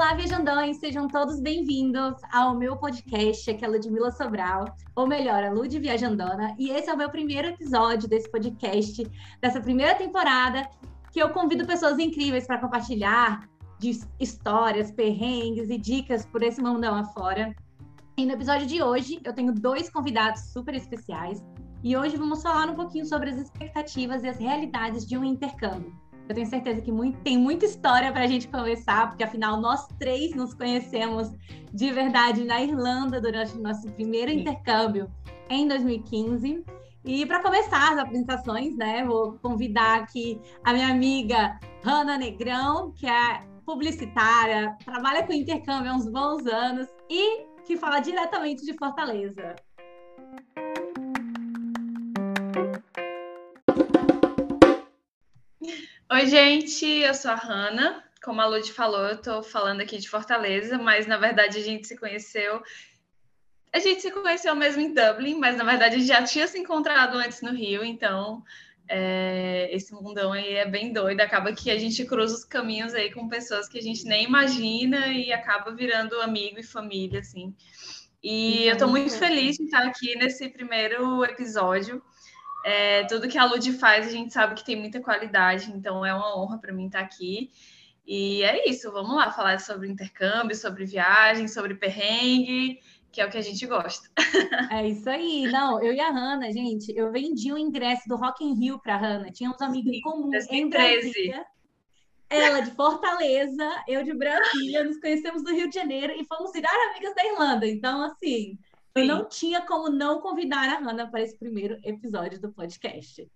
Olá, viajandões! Sejam todos bem-vindos ao meu podcast, aqui é Ludmilla Sobral, ou melhor, a Lud Viajandona, e esse é o meu primeiro episódio desse podcast, dessa primeira temporada, que eu convido pessoas incríveis para compartilhar de histórias, perrengues e dicas por esse mundão afora. E no episódio de hoje, eu tenho dois convidados super especiais, e hoje vamos falar um pouquinho sobre as expectativas e as realidades de um intercâmbio. Eu tenho certeza que muito, tem muita história para a gente conversar, porque afinal nós três nos conhecemos de verdade na Irlanda durante o nosso primeiro intercâmbio em 2015. E para começar as apresentações, né, vou convidar aqui a minha amiga Hanna Negrão, que é publicitária, trabalha com intercâmbio há uns bons anos e que fala diretamente de Fortaleza. Oi, gente, eu sou a Hanna. Como a Lud falou, eu estou falando aqui de Fortaleza, mas na verdade a gente se conheceu. A gente se conheceu mesmo em Dublin, mas na verdade a gente já tinha se encontrado antes no Rio, então é, esse mundão aí é bem doido. Acaba que a gente cruza os caminhos aí com pessoas que a gente nem imagina e acaba virando amigo e família, assim. E eu estou muito feliz de estar aqui nesse primeiro episódio. É, tudo que a Lud faz, a gente sabe que tem muita qualidade, então é uma honra para mim estar aqui. E é isso, vamos lá falar sobre intercâmbio, sobre viagem, sobre perrengue, que é o que a gente gosta. É isso aí. Não, eu e a Hanna, gente, eu vendi o ingresso do Rock in Rio para a Hanna. Tínhamos amigos em comum 2013. em Brasília. Ela de Fortaleza, eu de Brasília, nos conhecemos no Rio de Janeiro e fomos virar amigas da Irlanda. Então, assim, eu não tinha como não convidar a Hannah para esse primeiro episódio do podcast.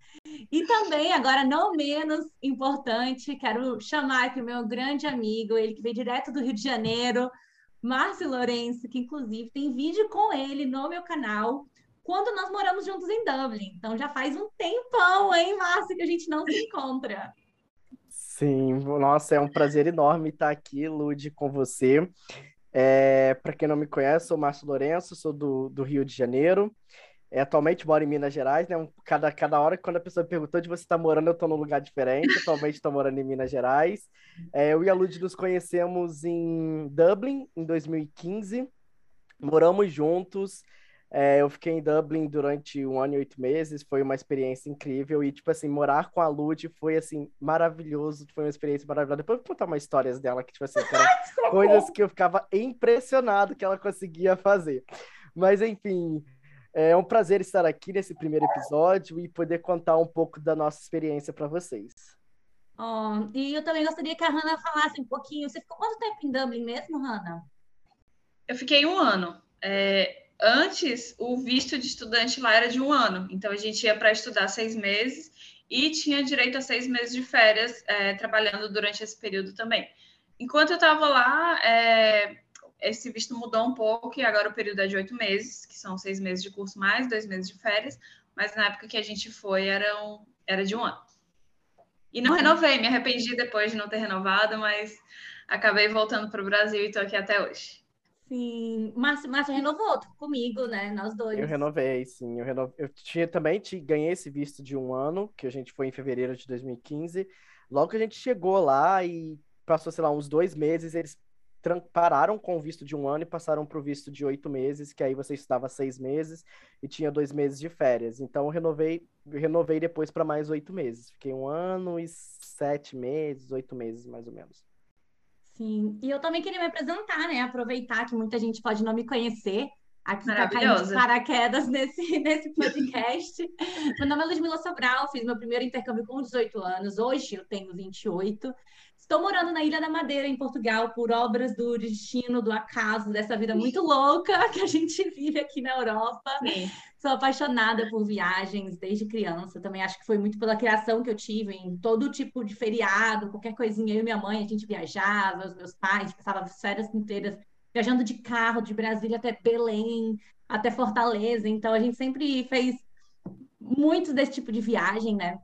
E também, agora não menos importante, quero chamar aqui o meu grande amigo, ele que veio direto do Rio de Janeiro, Márcio Lourenço, que inclusive tem vídeo com ele no meu canal, quando nós moramos juntos em Dublin. Então já faz um tempão, hein, Márcio, que a gente não se encontra. Sim, nossa, é um prazer enorme estar aqui, Lude, com você. É, para quem não me conhece, sou Márcio Lourenço, sou do, do Rio de Janeiro. É, atualmente moro em Minas Gerais, né? Cada, cada hora, quando a pessoa perguntou onde você está morando, eu estou num lugar diferente. Atualmente estou morando em Minas Gerais. É, eu e a Lud nos conhecemos em Dublin, em 2015. Moramos juntos. É, eu fiquei em Dublin durante um ano e oito meses, foi uma experiência incrível e, tipo assim, morar com a Lud foi, assim, maravilhoso, foi uma experiência maravilhosa. Depois eu vou contar umas histórias dela que, tipo assim, coisas que eu ficava impressionado que ela conseguia fazer. Mas, enfim, é um prazer estar aqui nesse primeiro episódio e poder contar um pouco da nossa experiência para vocês. Oh, e eu também gostaria que a Hanna falasse um pouquinho. Você ficou quanto tempo em Dublin mesmo, Hanna? Eu fiquei um ano. É, antes o visto de estudante lá era de um ano, então a gente ia para estudar seis meses e tinha direito a seis meses de férias é, trabalhando durante esse período também. Enquanto eu estava lá, é, esse visto mudou um pouco e agora o período é de oito meses, que são seis meses de curso mais dois meses de férias, mas na época que a gente foi era, um, era de um ano. E não renovei, me arrependi depois de não ter renovado, mas acabei voltando para o Brasil e estou aqui até hoje. Sim, Márcio, Márcio renovou comigo, né? Nós dois. Eu renovei, sim. Eu, renove... eu tinha também te... ganhei esse visto de um ano, que a gente foi em fevereiro de 2015. Logo que a gente chegou lá e passou, sei lá, uns dois meses, eles pararam com o visto de um ano e passaram para o visto de oito meses, que aí você estava seis meses e tinha dois meses de férias. Então eu renovei, eu renovei depois para mais oito meses. Fiquei um ano e sete meses, oito meses mais ou menos. Sim, e eu também queria me apresentar, né? Aproveitar que muita gente pode não me conhecer. Aqui tá caindo de paraquedas nesse, nesse podcast. meu nome é Ludmila Sobral, fiz meu primeiro intercâmbio com 18 anos. Hoje eu tenho 28. Estou morando na Ilha da Madeira, em Portugal, por obras do destino, do acaso, dessa vida muito louca que a gente vive aqui na Europa. Sim. Sou apaixonada por viagens desde criança. Também acho que foi muito pela criação que eu tive em todo tipo de feriado, qualquer coisinha. Eu e minha mãe, a gente viajava, os meus pais, passava as férias inteiras viajando de carro de Brasília até Belém, até Fortaleza. Então a gente sempre fez muito desse tipo de viagem, né?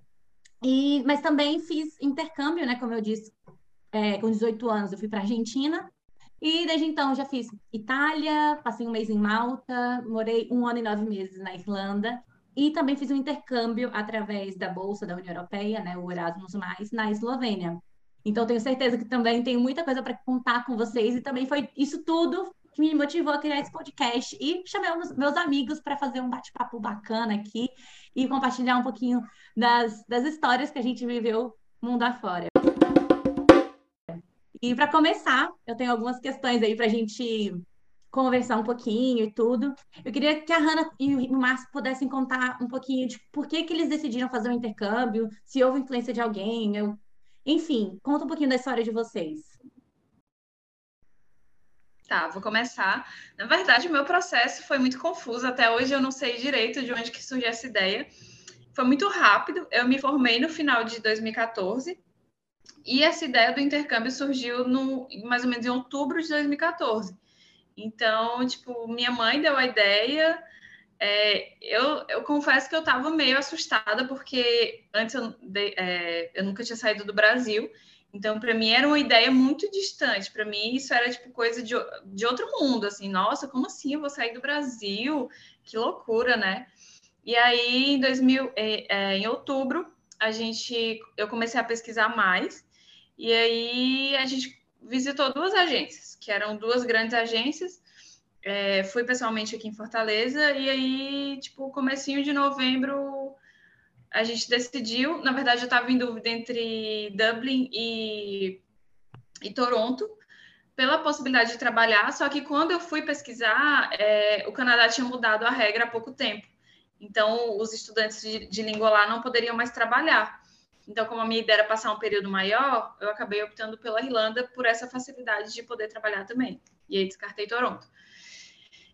E, mas também fiz intercâmbio, né? Como eu disse, é, com 18 anos eu fui para Argentina e desde então já fiz Itália, passei um mês em Malta, morei um ano e nove meses na Irlanda e também fiz um intercâmbio através da Bolsa da União Europeia, né, o Erasmus+, na Eslovênia. Então, tenho certeza que também tenho muita coisa para contar com vocês. E também foi isso tudo que me motivou a criar esse podcast. E chamei meus amigos para fazer um bate-papo bacana aqui e compartilhar um pouquinho das, das histórias que a gente viveu mundo afora. E para começar, eu tenho algumas questões aí para a gente conversar um pouquinho e tudo. Eu queria que a Hanna e o Márcio pudessem contar um pouquinho de por que, que eles decidiram fazer o um intercâmbio, se houve influência de alguém, eu... enfim, conta um pouquinho da história de vocês. Tá, vou começar. Na verdade, o meu processo foi muito confuso. Até hoje eu não sei direito de onde que surgiu essa ideia. Foi muito rápido. Eu me formei no final de 2014 e essa ideia do intercâmbio surgiu no mais ou menos em outubro de 2014. Então, tipo, minha mãe deu a ideia. É, eu, eu confesso que eu estava meio assustada, porque antes eu, de, é, eu nunca tinha saído do Brasil. Então, para mim, era uma ideia muito distante. Para mim, isso era tipo coisa de, de outro mundo. Assim, nossa, como assim eu vou sair do Brasil? Que loucura, né? E aí, em 2000, é, é, em outubro, a gente, eu comecei a pesquisar mais. E aí, a gente visitou duas agências, que eram duas grandes agências. É, fui pessoalmente aqui em Fortaleza e aí, tipo, comecinho de novembro, a gente decidiu. Na verdade, eu estava em dúvida entre Dublin e, e Toronto pela possibilidade de trabalhar. Só que quando eu fui pesquisar, é, o Canadá tinha mudado a regra há pouco tempo. Então, os estudantes de, de língua lá não poderiam mais trabalhar. Então, como a minha ideia era passar um período maior, eu acabei optando pela Irlanda por essa facilidade de poder trabalhar também. E aí descartei Toronto.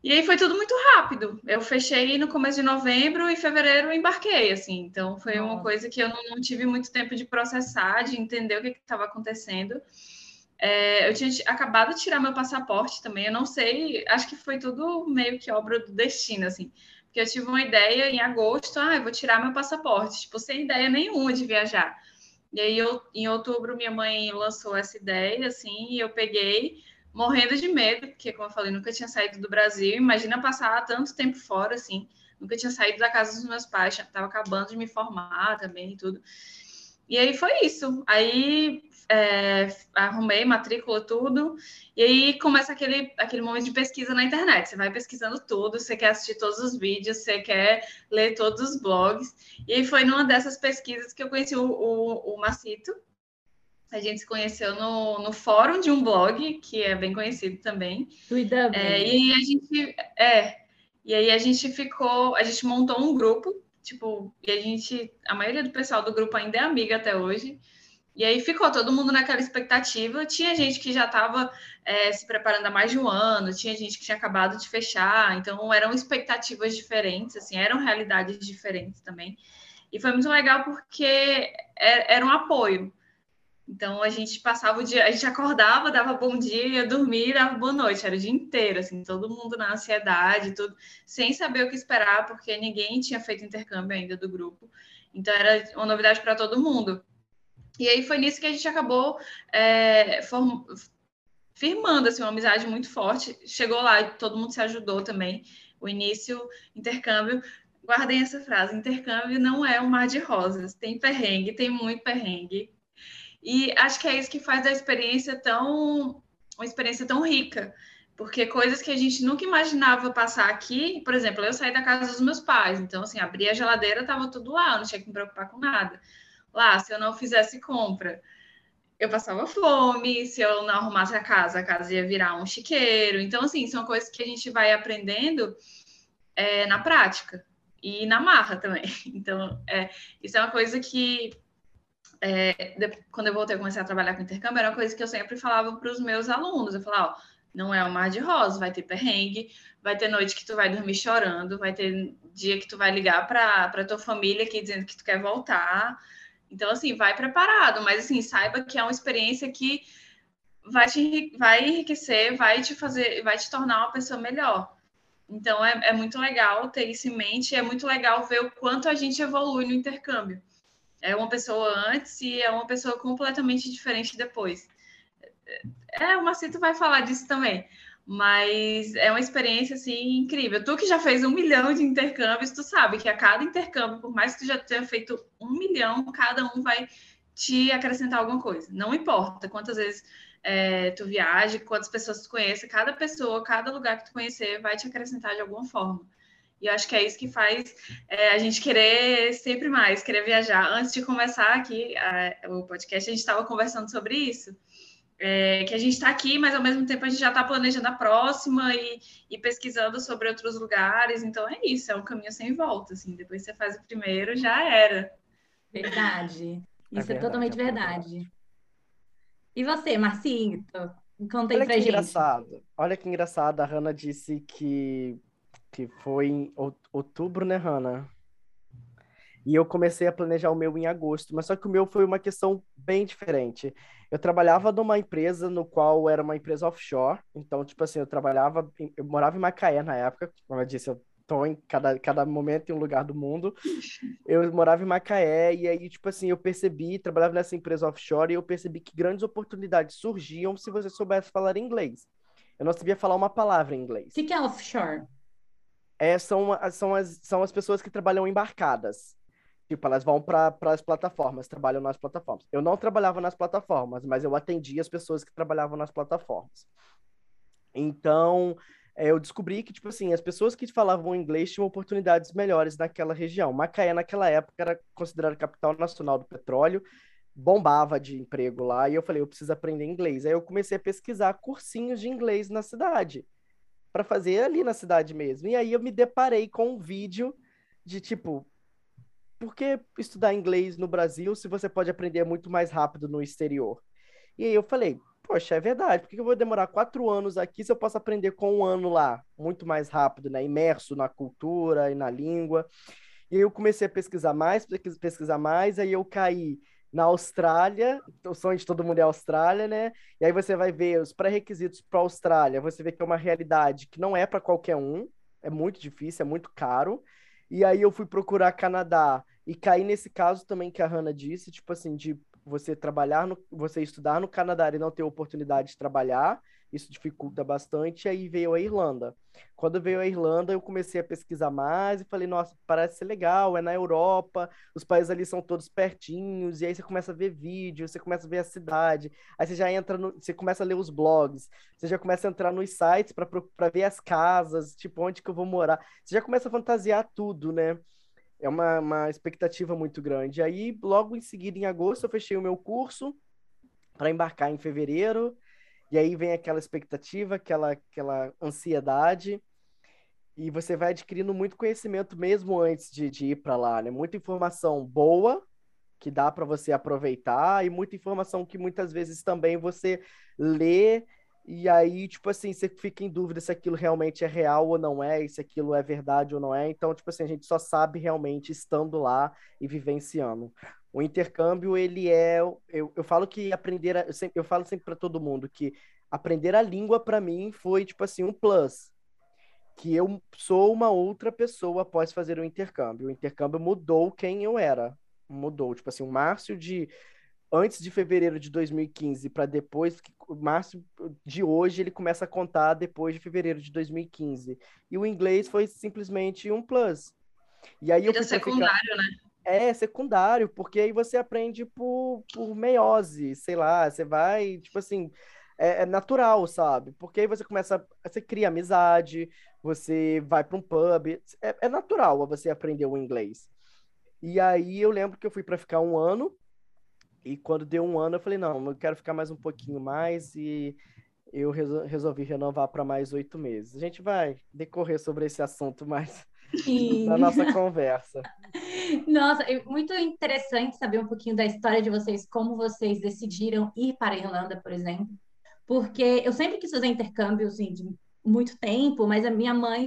E aí foi tudo muito rápido. Eu fechei no começo de novembro e fevereiro embarquei, assim. Então foi Nossa. uma coisa que eu não, não, tive muito tempo de processar, de entender o que estava acontecendo. É, eu tinha acabado de tirar meu passaporte também. Eu não sei, acho que foi tudo meio que obra do destino, assim que eu tive uma ideia em agosto, ah, eu vou tirar meu passaporte, tipo, sem ideia nenhuma de viajar. E aí, eu, em outubro, minha mãe lançou essa ideia, assim, e eu peguei, morrendo de medo, porque, como eu falei, nunca tinha saído do Brasil. Imagina passar tanto tempo fora, assim, nunca tinha saído da casa dos meus pais, estava acabando de me formar também e tudo. E aí foi isso. Aí é, arrumei matrícula, tudo, e aí começa aquele, aquele momento de pesquisa na internet. Você vai pesquisando tudo, você quer assistir todos os vídeos, você quer ler todos os blogs. E foi numa dessas pesquisas que eu conheci o, o, o Macito. A gente se conheceu no, no fórum de um blog, que é bem conhecido também. Do IW. É, e a gente. É, e aí a gente ficou, a gente montou um grupo, tipo, e a gente, a maioria do pessoal do grupo ainda é amiga até hoje. E aí ficou todo mundo naquela expectativa. Tinha gente que já estava é, se preparando há mais de um ano, tinha gente que tinha acabado de fechar, então eram expectativas diferentes, assim, eram realidades diferentes também. E foi muito legal porque é, era um apoio. Então a gente passava o dia, a gente acordava, dava bom dia, ia dormir, dava boa noite, era o dia inteiro, assim, todo mundo na ansiedade, tudo, sem saber o que esperar, porque ninguém tinha feito intercâmbio ainda do grupo. Então era uma novidade para todo mundo. E aí foi nisso que a gente acabou é, form... firmando assim, uma amizade muito forte. Chegou lá, todo mundo se ajudou também. O início, intercâmbio. Guardem essa frase: intercâmbio não é um mar de rosas. Tem perrengue, tem muito perrengue. E acho que é isso que faz a experiência tão uma experiência tão rica, porque coisas que a gente nunca imaginava passar aqui, por exemplo, eu saí da casa dos meus pais, então assim, abri a geladeira, estava tudo lá, não tinha que me preocupar com nada lá, se eu não fizesse compra, eu passava fome, se eu não arrumasse a casa, a casa ia virar um chiqueiro. Então, assim, são coisas que a gente vai aprendendo é, na prática e na marra também. Então, é, isso é uma coisa que, é, quando eu voltei a começar a trabalhar com intercâmbio, era uma coisa que eu sempre falava para os meus alunos. Eu falava, ó, não é um mar de rosa, vai ter perrengue, vai ter noite que tu vai dormir chorando, vai ter dia que tu vai ligar para tua família aqui dizendo que tu quer voltar, então, assim, vai preparado, mas assim, saiba que é uma experiência que vai te vai enriquecer, vai te fazer, vai te tornar uma pessoa melhor. Então é, é muito legal ter isso em mente, é muito legal ver o quanto a gente evolui no intercâmbio. É uma pessoa antes e é uma pessoa completamente diferente depois. É, o Macito vai falar disso também. Mas é uma experiência assim incrível. Tu que já fez um milhão de intercâmbios, tu sabe que a cada intercâmbio, por mais que tu já tenha feito um milhão, cada um vai te acrescentar alguma coisa. Não importa quantas vezes é, tu viaje, quantas pessoas tu conheça, cada pessoa, cada lugar que tu conhecer vai te acrescentar de alguma forma. E eu acho que é isso que faz é, a gente querer sempre mais, querer viajar. Antes de começar aqui a, o podcast, a gente estava conversando sobre isso. É, que a gente está aqui, mas ao mesmo tempo a gente já está planejando a próxima e, e, pesquisando sobre outros lugares. Então é isso, é um caminho sem volta. Assim. Depois você faz o primeiro, já era. Verdade. É isso é, verdade, é totalmente é verdade. E você, Marcinho? Conta aí Olha pra que gente. engraçado. Olha que engraçado. A Hanna disse que, que foi em outubro, né, Hanna? E eu comecei a planejar o meu em agosto, mas só que o meu foi uma questão bem diferente. Eu trabalhava numa empresa no qual era uma empresa offshore, então, tipo assim, eu trabalhava, eu morava em Macaé na época, como eu disse, eu tô em cada, cada momento em um lugar do mundo. Eu morava em Macaé e aí, tipo assim, eu percebi, trabalhava nessa empresa offshore e eu percebi que grandes oportunidades surgiam se você soubesse falar inglês. Eu não sabia falar uma palavra em inglês. O que, que é offshore? É, são, são, as, são as pessoas que trabalham embarcadas. Tipo, elas vão para as plataformas, trabalham nas plataformas. Eu não trabalhava nas plataformas, mas eu atendia as pessoas que trabalhavam nas plataformas. Então, é, eu descobri que, tipo assim, as pessoas que falavam inglês tinham oportunidades melhores naquela região. Macaé, naquela época, era considerada capital nacional do petróleo, bombava de emprego lá, e eu falei, eu preciso aprender inglês. Aí eu comecei a pesquisar cursinhos de inglês na cidade, para fazer ali na cidade mesmo. E aí eu me deparei com um vídeo de, tipo, por que estudar inglês no Brasil se você pode aprender muito mais rápido no exterior? E aí eu falei, poxa, é verdade, por que eu vou demorar quatro anos aqui se eu posso aprender com um ano lá, muito mais rápido, né? Imerso na cultura e na língua. E aí eu comecei a pesquisar mais, pesquisar mais, aí eu caí na Austrália, o sonho de todo mundo é a Austrália, né? E aí você vai ver os pré-requisitos para a Austrália, você vê que é uma realidade que não é para qualquer um, é muito difícil, é muito caro. E aí eu fui procurar Canadá e caí nesse caso também que a Hannah disse, tipo assim, de você trabalhar, no, você estudar no Canadá e não ter oportunidade de trabalhar, isso dificulta bastante. Aí veio a Irlanda. Quando veio a Irlanda, eu comecei a pesquisar mais e falei, nossa, parece ser legal, é na Europa, os países ali são todos pertinhos, e aí você começa a ver vídeos, você começa a ver a cidade, aí você já entra no, você começa a ler os blogs, você já começa a entrar nos sites para ver as casas, tipo, onde que eu vou morar. Você já começa a fantasiar tudo, né? É uma, uma expectativa muito grande. Aí, logo em seguida, em agosto, eu fechei o meu curso para embarcar em fevereiro. E aí vem aquela expectativa, aquela, aquela ansiedade, e você vai adquirindo muito conhecimento mesmo antes de, de ir para lá, né? Muita informação boa que dá para você aproveitar e muita informação que muitas vezes também você lê e aí, tipo assim, você fica em dúvida se aquilo realmente é real ou não é, e se aquilo é verdade ou não é. Então, tipo assim, a gente só sabe realmente estando lá e vivenciando. O intercâmbio, ele é. Eu, eu falo que aprender. A, eu, sempre, eu falo sempre para todo mundo que aprender a língua, para mim, foi, tipo assim, um plus. Que eu sou uma outra pessoa após fazer o intercâmbio. O intercâmbio mudou quem eu era. Mudou. Tipo assim, o Márcio de. Antes de fevereiro de 2015 para depois, o Márcio de hoje ele começa a contar depois de fevereiro de 2015. E o inglês foi simplesmente um plus. E aí eu secundário, ficar... né? É, secundário, porque aí você aprende por, por meiose, sei lá, você vai, tipo assim, é, é, natural, sabe? Porque aí você começa, você cria amizade, você vai para um pub, é, é natural você aprender o inglês. E aí eu lembro que eu fui para ficar um ano, e quando deu um ano eu falei, não, eu quero ficar mais um pouquinho mais, e eu resolvi renovar para mais oito meses. A gente vai decorrer sobre esse assunto mais Sim. na nossa conversa. Nossa, é muito interessante saber um pouquinho da história de vocês, como vocês decidiram ir para a Irlanda, por exemplo. Porque eu sempre quis fazer intercâmbio, assim, de muito tempo, mas a minha mãe...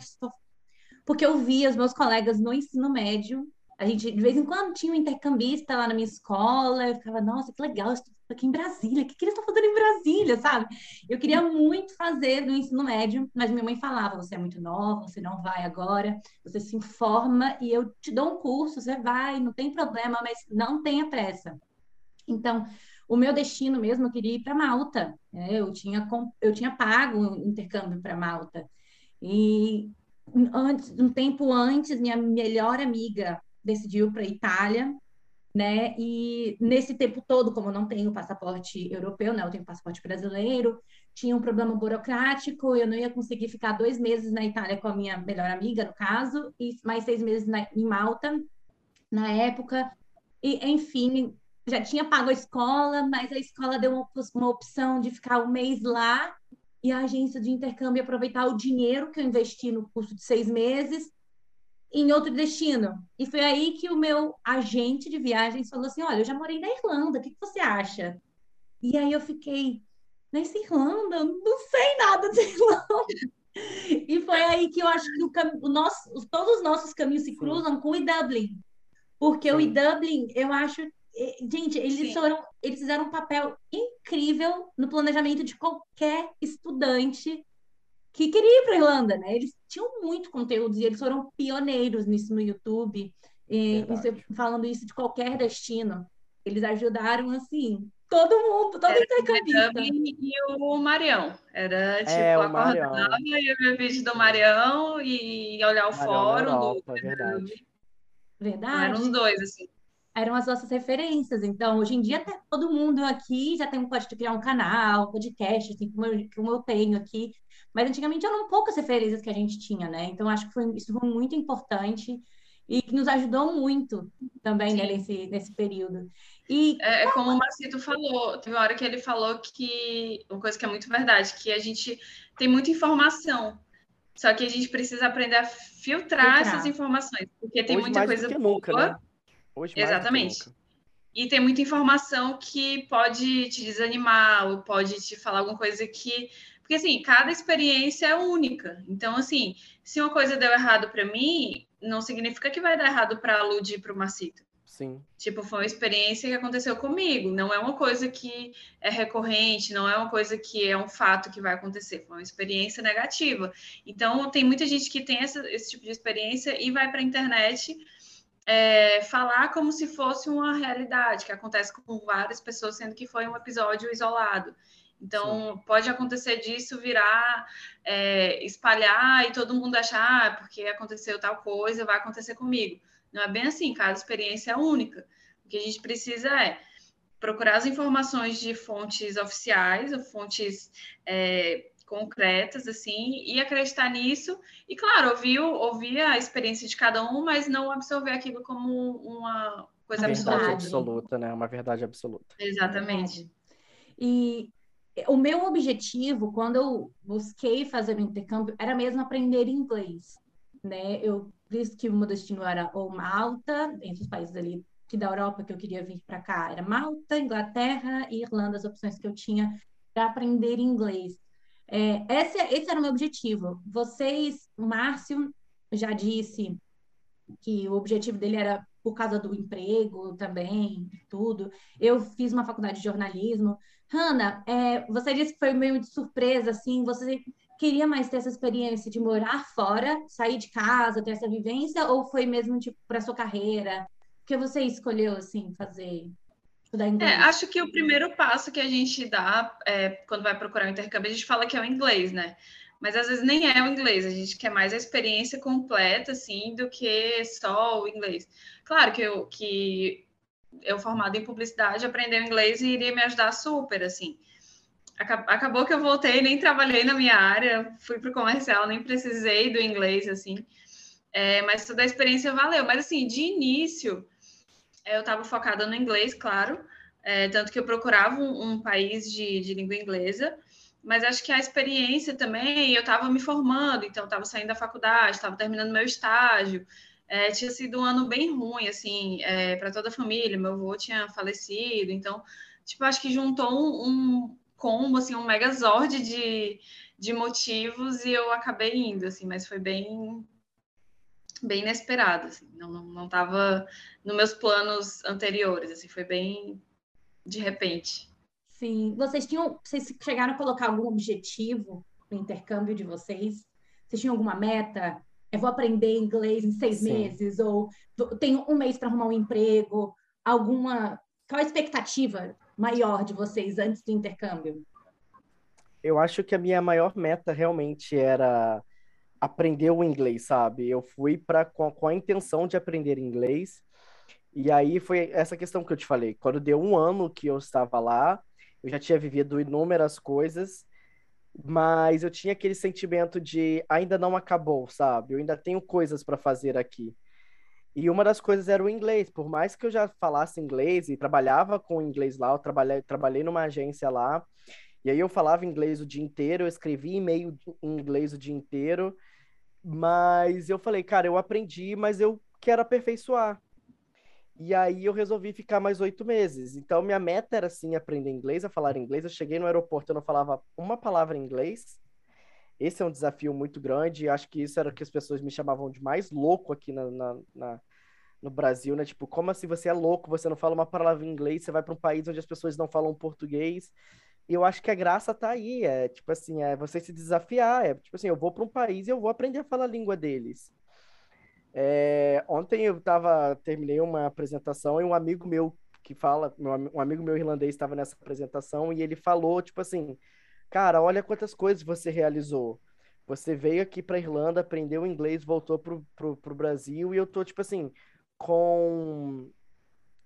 Porque eu via os meus colegas no ensino médio a gente, de vez em quando, tinha um intercambista lá na minha escola, eu ficava, nossa, que legal, estou aqui em Brasília, o que, que eles estão fazendo em Brasília, sabe? Eu queria muito fazer no ensino médio, mas minha mãe falava, você é muito nova, você não vai agora, você se informa e eu te dou um curso, você vai, não tem problema, mas não tenha pressa. Então, o meu destino mesmo, eu queria ir para Malta, né? eu, tinha, eu tinha pago um intercâmbio para Malta, e antes, um tempo antes, minha melhor amiga decidiu para Itália né? E nesse tempo todo, como eu não tenho passaporte europeu, né? Eu tenho passaporte brasileiro, tinha um problema burocrático, eu não ia conseguir ficar dois meses na Itália com a minha melhor amiga, no caso, e mais seis meses na, em Malta, na época. E, enfim, já tinha pago a escola, mas a escola deu uma, uma opção de ficar um mês lá e a agência de intercâmbio aproveitar o dinheiro que eu investi no curso de seis meses em outro destino. E foi aí que o meu agente de viagens falou assim: Olha, eu já morei na Irlanda, o que, que você acha? E aí eu fiquei, nessa Irlanda? Não sei nada de Irlanda. E foi aí que eu acho que o, o nosso, todos os nossos caminhos se cruzam com o Dublin. Porque Sim. o Dublin, eu acho Gente, eles Sim. foram, eles fizeram um papel incrível no planejamento de qualquer estudante que queria ir para a Irlanda, né? Eles tinham muito conteúdo e eles foram pioneiros nisso no YouTube, e, falando isso de qualquer destino. Eles ajudaram, assim, todo mundo, todo intercambista. E o Marião. Era, tipo, é, acordava e ver vídeo do Marião e olhar o Marião fórum. Europa, do... Verdade. Verdade. Eram os dois, assim eram as nossas referências. Então, hoje em dia, até todo mundo aqui já tem, pode criar um canal, podcast, assim como eu, como eu tenho aqui. Mas antigamente eram poucas referências que a gente tinha, né? Então, acho que foi, isso foi muito importante e que nos ajudou muito também né, nesse, nesse período. E é, é como o Marcito falou, teve uma hora que ele falou que uma coisa que é muito verdade, que a gente tem muita informação, só que a gente precisa aprender a filtrar, filtrar. essas informações, porque tem Hoje muita coisa boa. Nunca, né? Hoje Exatamente. E tem muita informação que pode te desanimar ou pode te falar alguma coisa que. Porque, assim, cada experiência é única. Então, assim, se uma coisa deu errado para mim, não significa que vai dar errado para a Lud e para o Marcito. Sim. Tipo, foi uma experiência que aconteceu comigo. Não é uma coisa que é recorrente, não é uma coisa que é um fato que vai acontecer. Foi uma experiência negativa. Então, tem muita gente que tem essa, esse tipo de experiência e vai para a internet é, falar como se fosse uma realidade, que acontece com várias pessoas, sendo que foi um episódio isolado. Então, Sim. pode acontecer disso virar, é, espalhar e todo mundo achar, ah, porque aconteceu tal coisa, vai acontecer comigo. Não é bem assim, cada experiência é única. O que a gente precisa é procurar as informações de fontes oficiais, ou fontes é, concretas, assim, e acreditar nisso. E, claro, ouvir, ouvir a experiência de cada um, mas não absorver aquilo como uma coisa uma verdade absoluta, né? Uma verdade absoluta. Exatamente. E o meu objetivo, quando eu busquei fazer o intercâmbio, era mesmo aprender inglês, né? Eu disse que o meu destino era ou Malta, entre os países ali que da Europa que eu queria vir para cá, era Malta, Inglaterra e Irlanda, as opções que eu tinha para aprender inglês. É, esse, esse era o meu objetivo. Vocês, o Márcio já disse que o objetivo dele era por causa do emprego também, tudo. Eu fiz uma faculdade de jornalismo. Hanna, é, você disse que foi meio de surpresa, assim, você queria mais ter essa experiência de morar fora, sair de casa, ter essa vivência, ou foi mesmo, tipo, para sua carreira? O que você escolheu, assim, fazer? É, acho que o primeiro passo que a gente dá é, quando vai procurar um intercâmbio, a gente fala que é o inglês, né? Mas às vezes nem é o inglês, a gente quer mais a experiência completa, assim, do que só o inglês. Claro que eu, que eu formado em publicidade, aprender o inglês iria me ajudar super, assim. Acabou que eu voltei, nem trabalhei na minha área, fui para o comercial, nem precisei do inglês, assim. É, mas toda a experiência valeu. Mas, assim, de início eu estava focada no inglês, claro, é, tanto que eu procurava um, um país de, de, língua inglesa, mas acho que a experiência também, eu estava me formando, então estava saindo da faculdade, estava terminando meu estágio, é, tinha sido um ano bem ruim, assim, é, para toda a família, meu avô tinha falecido, então, tipo, acho que juntou um, um combo, assim, um megazord de, de motivos e eu acabei indo, assim, mas foi bem bem inesperado, assim, não, não, não tava nos meus planos anteriores, assim, foi bem de repente. Sim, vocês tinham, vocês chegaram a colocar algum objetivo no intercâmbio de vocês? Vocês tinham alguma meta? Eu vou aprender inglês em seis Sim. meses, ou tenho um mês para arrumar um emprego, alguma. Qual a expectativa maior de vocês antes do intercâmbio? Eu acho que a minha maior meta realmente era aprender o inglês, sabe? Eu fui para com, com, a intenção de aprender inglês E aí foi essa questão que eu te falei. Quando deu um ano que eu estava lá, eu já tinha vivido inúmeras coisas, mas eu tinha aquele sentimento de ainda não acabou, sabe? Eu ainda tenho coisas para fazer aqui. E uma das coisas era o inglês. Por mais que eu já falasse inglês e trabalhava com inglês lá, eu trabalhei, trabalhei numa agência lá, e aí eu falava inglês o dia inteiro, eu escrevia e-mail em inglês o dia inteiro, mas eu falei, cara, eu aprendi, mas eu quero aperfeiçoar. E aí eu resolvi ficar mais oito meses. Então minha meta era assim aprender inglês, a falar inglês. Eu cheguei no aeroporto, eu não falava uma palavra em inglês. Esse é um desafio muito grande. Acho que isso era o que as pessoas me chamavam de mais louco aqui na, na, na no Brasil, né? Tipo, como assim você é louco? Você não fala uma palavra em inglês? Você vai para um país onde as pessoas não falam português? E eu acho que a graça tá aí. É tipo assim, é você se desafiar. É tipo assim, eu vou para um país e eu vou aprender a falar a língua deles. É, ontem eu tava, terminei uma apresentação e um amigo meu que fala, um amigo meu irlandês estava nessa apresentação e ele falou, tipo assim, cara, olha quantas coisas você realizou. Você veio aqui para Irlanda, aprendeu inglês, voltou pro, pro, pro Brasil e eu tô, tipo assim, com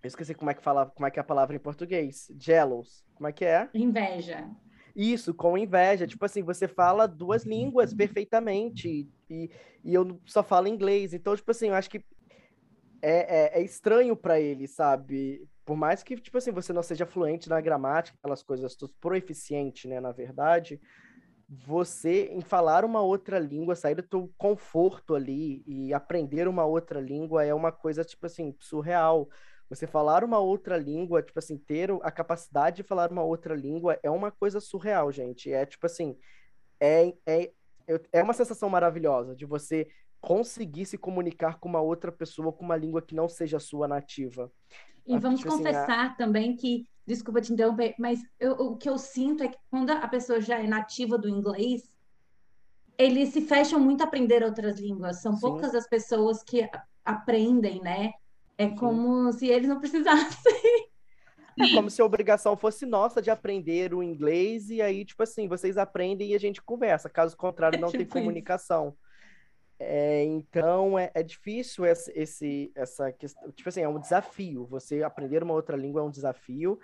eu esqueci como é que fala, como é que é a palavra em português. Jealous. Como é que é? Inveja. Isso, com inveja. Tipo assim, você fala duas línguas perfeitamente e, e eu só falo inglês. Então, tipo assim, eu acho que é, é, é estranho para ele, sabe? Por mais que, tipo assim, você não seja fluente na gramática, aquelas coisas, proeficiente, né, na verdade, você, em falar uma outra língua, sair do teu conforto ali e aprender uma outra língua é uma coisa, tipo assim, surreal. Você falar uma outra língua, tipo assim, ter a capacidade de falar uma outra língua é uma coisa surreal, gente. É tipo assim, é, é, é uma sensação maravilhosa de você conseguir se comunicar com uma outra pessoa com uma língua que não seja sua nativa. E vamos tipo confessar assim, a... também que, desculpa te interromper, mas eu, o que eu sinto é que quando a pessoa já é nativa do inglês, eles se fecham muito a aprender outras línguas. São Sim. poucas as pessoas que aprendem, né? É como Sim. se eles não precisassem. É como se a obrigação fosse nossa de aprender o inglês e aí, tipo assim, vocês aprendem e a gente conversa. Caso contrário, não é tipo tem comunicação. É, então, é, é, difícil esse, esse, essa questão. Tipo assim, é um desafio. Você aprender uma outra língua é um desafio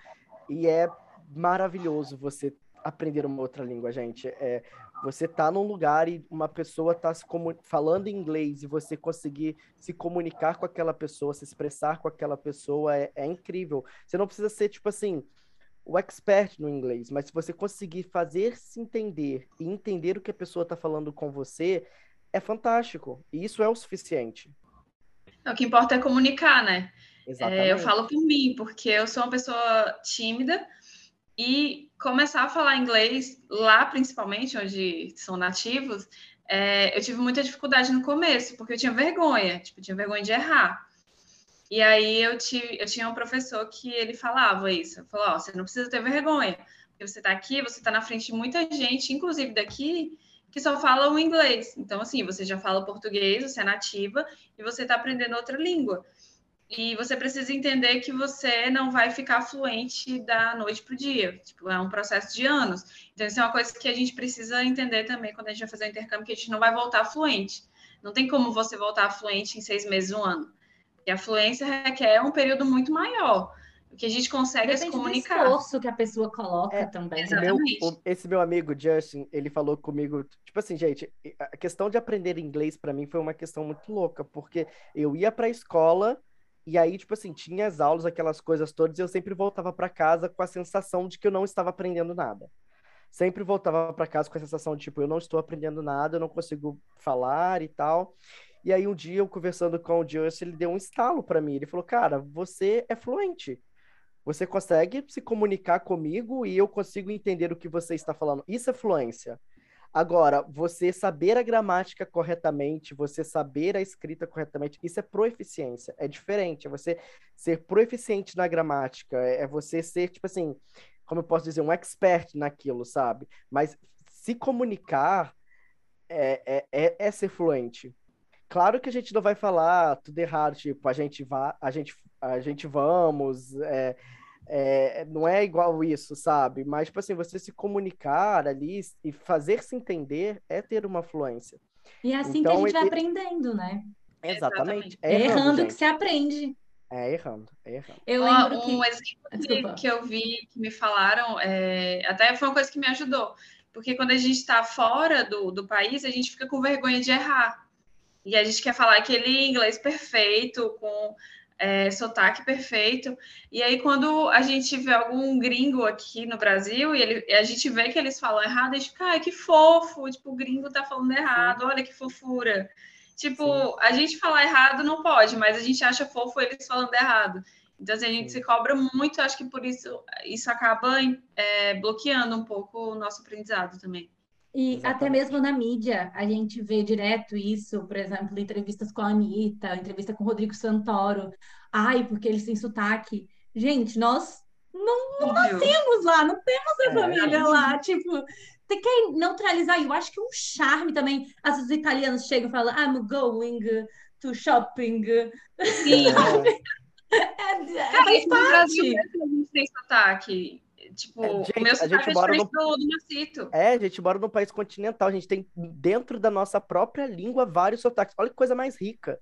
e é maravilhoso você aprender uma outra língua, gente. É, você tá num lugar e uma pessoa tá se falando inglês e você conseguir se comunicar com aquela pessoa, se expressar com aquela pessoa é, é incrível. Você não precisa ser, tipo assim, o expert no inglês, mas se você conseguir fazer se entender e entender o que a pessoa está falando com você, é fantástico. E isso é o suficiente. O que importa é comunicar, né? É, eu falo por mim, porque eu sou uma pessoa tímida e começar a falar inglês lá, principalmente, onde são nativos, é, eu tive muita dificuldade no começo, porque eu tinha vergonha, tipo, eu tinha vergonha de errar. E aí eu, tive, eu tinha um professor que ele falava isso, falou, ó, você não precisa ter vergonha, porque você está aqui, você está na frente de muita gente, inclusive daqui, que só fala o inglês. Então, assim, você já fala português, você é nativa, e você está aprendendo outra língua. E você precisa entender que você não vai ficar fluente da noite para o dia. Tipo, é um processo de anos. Então, isso é uma coisa que a gente precisa entender também quando a gente vai fazer o intercâmbio, que a gente não vai voltar fluente. Não tem como você voltar fluente em seis meses, um ano. Porque a fluência requer um período muito maior. O que a gente consegue Depende é se comunicar. Do esforço que a pessoa coloca é, também. Exatamente. Meu, esse meu amigo Justin, ele falou comigo, tipo assim, gente, a questão de aprender inglês para mim foi uma questão muito louca, porque eu ia para a escola e aí, tipo assim, tinha as aulas, aquelas coisas todas, e eu sempre voltava para casa com a sensação de que eu não estava aprendendo nada. Sempre voltava para casa com a sensação de, tipo, eu não estou aprendendo nada, eu não consigo falar e tal. E aí, um dia, eu conversando com o Justin, ele deu um estalo para mim. Ele falou, cara, você é fluente. Você consegue se comunicar comigo e eu consigo entender o que você está falando. Isso é fluência. Agora, você saber a gramática corretamente, você saber a escrita corretamente, isso é proeficiência, é diferente. É você ser proeficiente na gramática, é, é você ser, tipo assim, como eu posso dizer, um expert naquilo, sabe? Mas se comunicar é, é, é, é ser fluente. Claro que a gente não vai falar tudo errado, tipo, a gente vá, a gente, a gente vamos, é, é, não é igual isso, sabe? Mas, tipo assim, você se comunicar ali e fazer se entender é ter uma fluência. E é assim então, que a gente vai aprendendo, né? Exatamente. É errando, errando que se aprende. É errando, é errando. Eu lembro um, que... exemplo que, que, eu vi, que me falaram, é... até foi uma coisa que me ajudou. Porque quando a gente está fora do, do país, a gente fica com vergonha de errar. E a gente quer falar aquele inglês perfeito, com é, sotaque perfeito. E aí, quando a gente vê algum gringo aqui no Brasil e, ele, e a gente vê que eles falam errado, a gente fica, ai, que fofo, tipo, o gringo tá falando errado, olha que fofura. Tipo, Sim. a gente falar errado não pode, mas a gente acha fofo eles falando errado. Então, assim, a gente Sim. se cobra muito, acho que por isso isso acaba é, bloqueando um pouco o nosso aprendizado também. E Exatamente. até mesmo na mídia, a gente vê direto isso, por exemplo, entrevistas com a Anitta, entrevista com o Rodrigo Santoro. Ai, porque eles têm sotaque. Gente, nós não, não nascemos lá, não temos a é, família lá. Tipo, você quer neutralizar? Eu acho que é um charme também. Às vezes os italianos chegam e falam, I'm going to shopping. Sim. é, é, Cara, isso no Brasil a gente tem sotaque. Tipo, é, gente, o meu sotaque a gente é mora no... do, do Macito. É, a gente mora num país continental. A gente tem dentro da nossa própria língua vários sotaques. Olha que coisa mais rica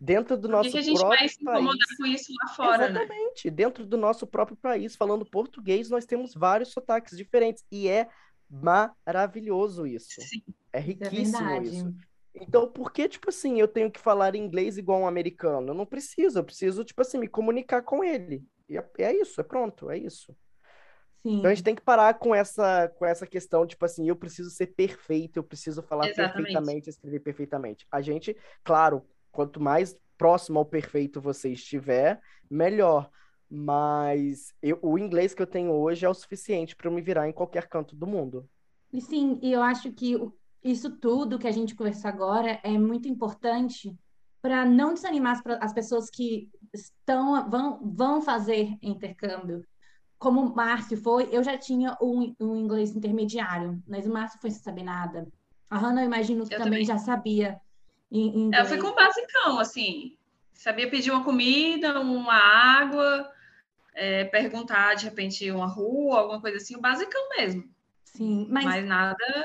dentro do nosso que, que a gente vai se incomodar país. com isso lá fora, né? Exatamente. Né? Dentro do nosso próprio país, falando português, nós temos vários sotaques diferentes. E é maravilhoso isso. Sim, é, é riquíssimo é isso. Então, por que, tipo assim, eu tenho que falar inglês igual um americano? Eu não preciso, eu preciso, tipo assim, me comunicar com ele. E é, é isso, é pronto, é isso. Sim. Então a gente tem que parar com essa, com essa questão, tipo assim, eu preciso ser perfeito, eu preciso falar Exatamente. perfeitamente, escrever perfeitamente. A gente, claro, quanto mais próximo ao perfeito você estiver, melhor mas eu, o inglês que eu tenho hoje é o suficiente para eu me virar em qualquer canto do mundo. E sim, e eu acho que isso tudo que a gente conversou agora é muito importante para não desanimar as, as, pessoas que estão vão, vão fazer intercâmbio. Como o Márcio foi, eu já tinha um, um inglês intermediário, mas o Márcio foi sem saber nada. A Hannah, eu imagino que eu também, também, já sabia. Inglês. Eu fui com basicão, assim. Sabia pedir uma comida, uma água, é, perguntar de repente uma rua, alguma coisa assim, o basicão mesmo. Sim, mas. Mais nada.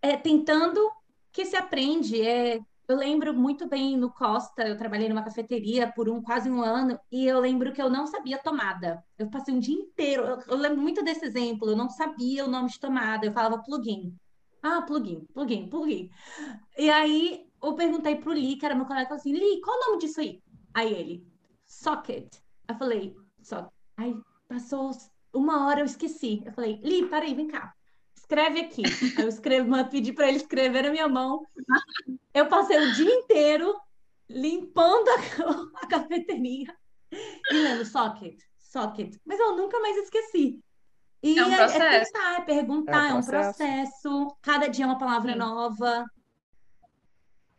É tentando que se aprende. É, eu lembro muito bem no Costa, eu trabalhei numa cafeteria por um quase um ano e eu lembro que eu não sabia tomada. Eu passei um dia inteiro, eu, eu lembro muito desse exemplo, eu não sabia o nome de tomada, eu falava plugin. Ah, plugin, plugin, plugin. E aí eu perguntei pro Lee, que era meu colega, assim, Lee, qual o nome disso aí? Aí ele, socket. Eu falei, só. Aí passou uma hora, eu esqueci. Eu falei, Li, peraí, vem cá. Escreve aqui. Aí eu escrevo, pedi para ele escrever na minha mão. Eu passei o dia inteiro limpando a, a cafeteria e lendo socket, socket. Mas eu nunca mais esqueci. E é, um é, é tentar, é perguntar, é um, é um processo. Cada dia é uma palavra Sim. nova.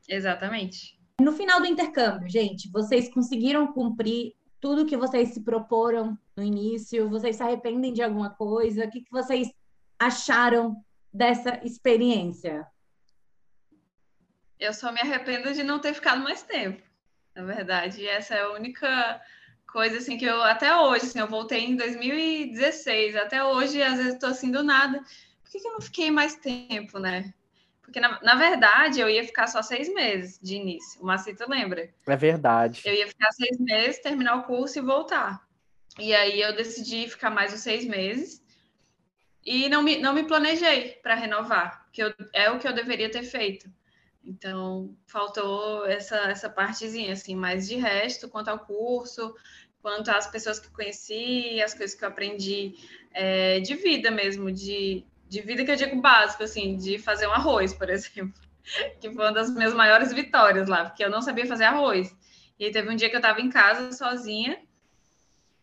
Exatamente. No final do intercâmbio, gente, vocês conseguiram cumprir tudo que vocês se proporam no início? Vocês se arrependem de alguma coisa? O que, que vocês acharam dessa experiência? Eu só me arrependo de não ter ficado mais tempo, na verdade. Essa é a única coisa assim que eu até hoje, assim, eu voltei em 2016, até hoje às vezes estou assim do nada. Por que, que eu não fiquei mais tempo, né? Porque, na, na, verdade, eu ia ficar só seis meses de início. O Macito lembra? É verdade. Eu ia ficar seis meses, terminar o curso e voltar. E aí eu decidi ficar mais os seis meses. E não me, não me planejei para renovar, que eu, é o que eu deveria ter feito. Então, faltou essa, essa partezinha, assim, mas de resto, quanto ao curso, quanto às pessoas que conheci, as coisas que eu aprendi é, de vida mesmo, de, de vida que eu digo básico, assim, de fazer um arroz, por exemplo, que foi uma das minhas maiores vitórias lá, porque eu não sabia fazer arroz. E teve um dia que eu estava em casa sozinha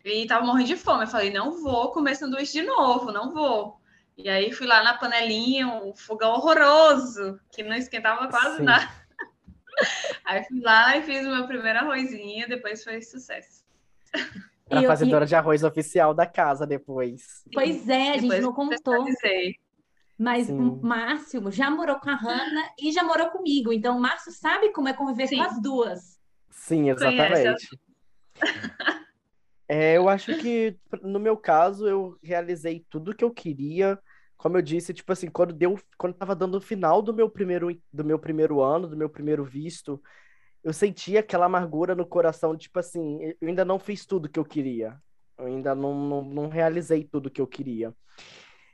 e estava morrendo de fome. Eu falei, não vou comer sanduíche de novo, não vou. E aí fui lá na panelinha, um fogão horroroso, que não esquentava quase Sim. nada. Aí fui lá e fiz o meu primeiro arrozinho, depois foi sucesso. Era fazedora e... de arroz oficial da casa depois. Pois é, a gente depois não contou. Mas Sim. o Márcio já morou com a Hanna e já morou comigo. Então, o Márcio sabe como é conviver Sim. com as duas. Sim, exatamente. É, eu acho que, no meu caso, eu realizei tudo que eu queria. Como eu disse, tipo assim, quando deu, quando tava dando o final do meu primeiro, do meu primeiro ano, do meu primeiro visto, eu sentia aquela amargura no coração, tipo assim, eu ainda não fiz tudo que eu queria. Eu ainda não, não, não realizei tudo que eu queria.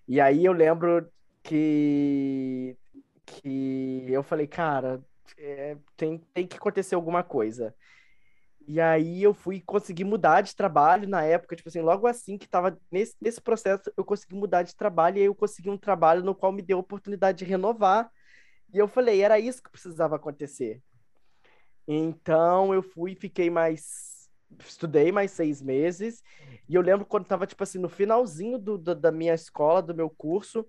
E aí eu lembro que, que eu falei, cara, é, tem, tem que acontecer alguma coisa. E aí eu fui conseguir mudar de trabalho na época, tipo assim, logo assim que estava nesse, nesse processo, eu consegui mudar de trabalho e aí eu consegui um trabalho no qual me deu a oportunidade de renovar. E eu falei, era isso que precisava acontecer. Então eu fui, fiquei mais, estudei mais seis meses e eu lembro quando estava tipo assim no finalzinho do, do, da minha escola, do meu curso,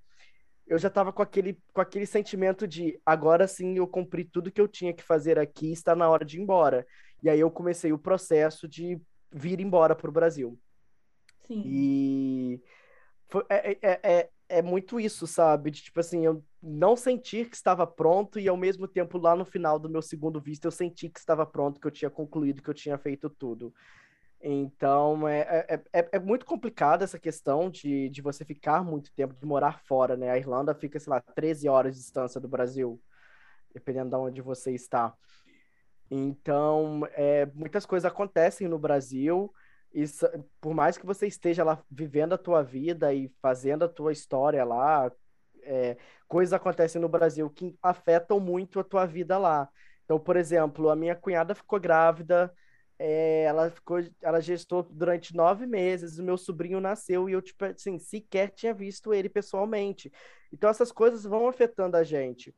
eu já estava com aquele, com aquele sentimento de agora sim eu cumpri tudo que eu tinha que fazer aqui, está na hora de ir embora. E aí eu comecei o processo de vir embora para o Brasil. Sim. E foi, é, é, é, é muito isso, sabe? De, tipo assim, eu não sentir que estava pronto e ao mesmo tempo lá no final do meu segundo visto eu senti que estava pronto, que eu tinha concluído, que eu tinha feito tudo. Então, é, é, é, é, muito complicado essa questão de, de você ficar muito tempo, de morar fora, né? A Irlanda fica, sei lá, 13 horas de distância do Brasil, dependendo de onde você está. Então, é, muitas coisas acontecem no Brasil, e por mais que você esteja lá vivendo a tua vida e fazendo a tua história lá, é, coisas acontecem no Brasil que afetam muito a tua vida lá. Então, por exemplo, a minha cunhada ficou grávida, é, ela ficou, ela gestou durante nove meses, o meu sobrinho nasceu e eu, tipo, assim, sequer tinha visto ele pessoalmente. Então, essas coisas vão afetando a gente.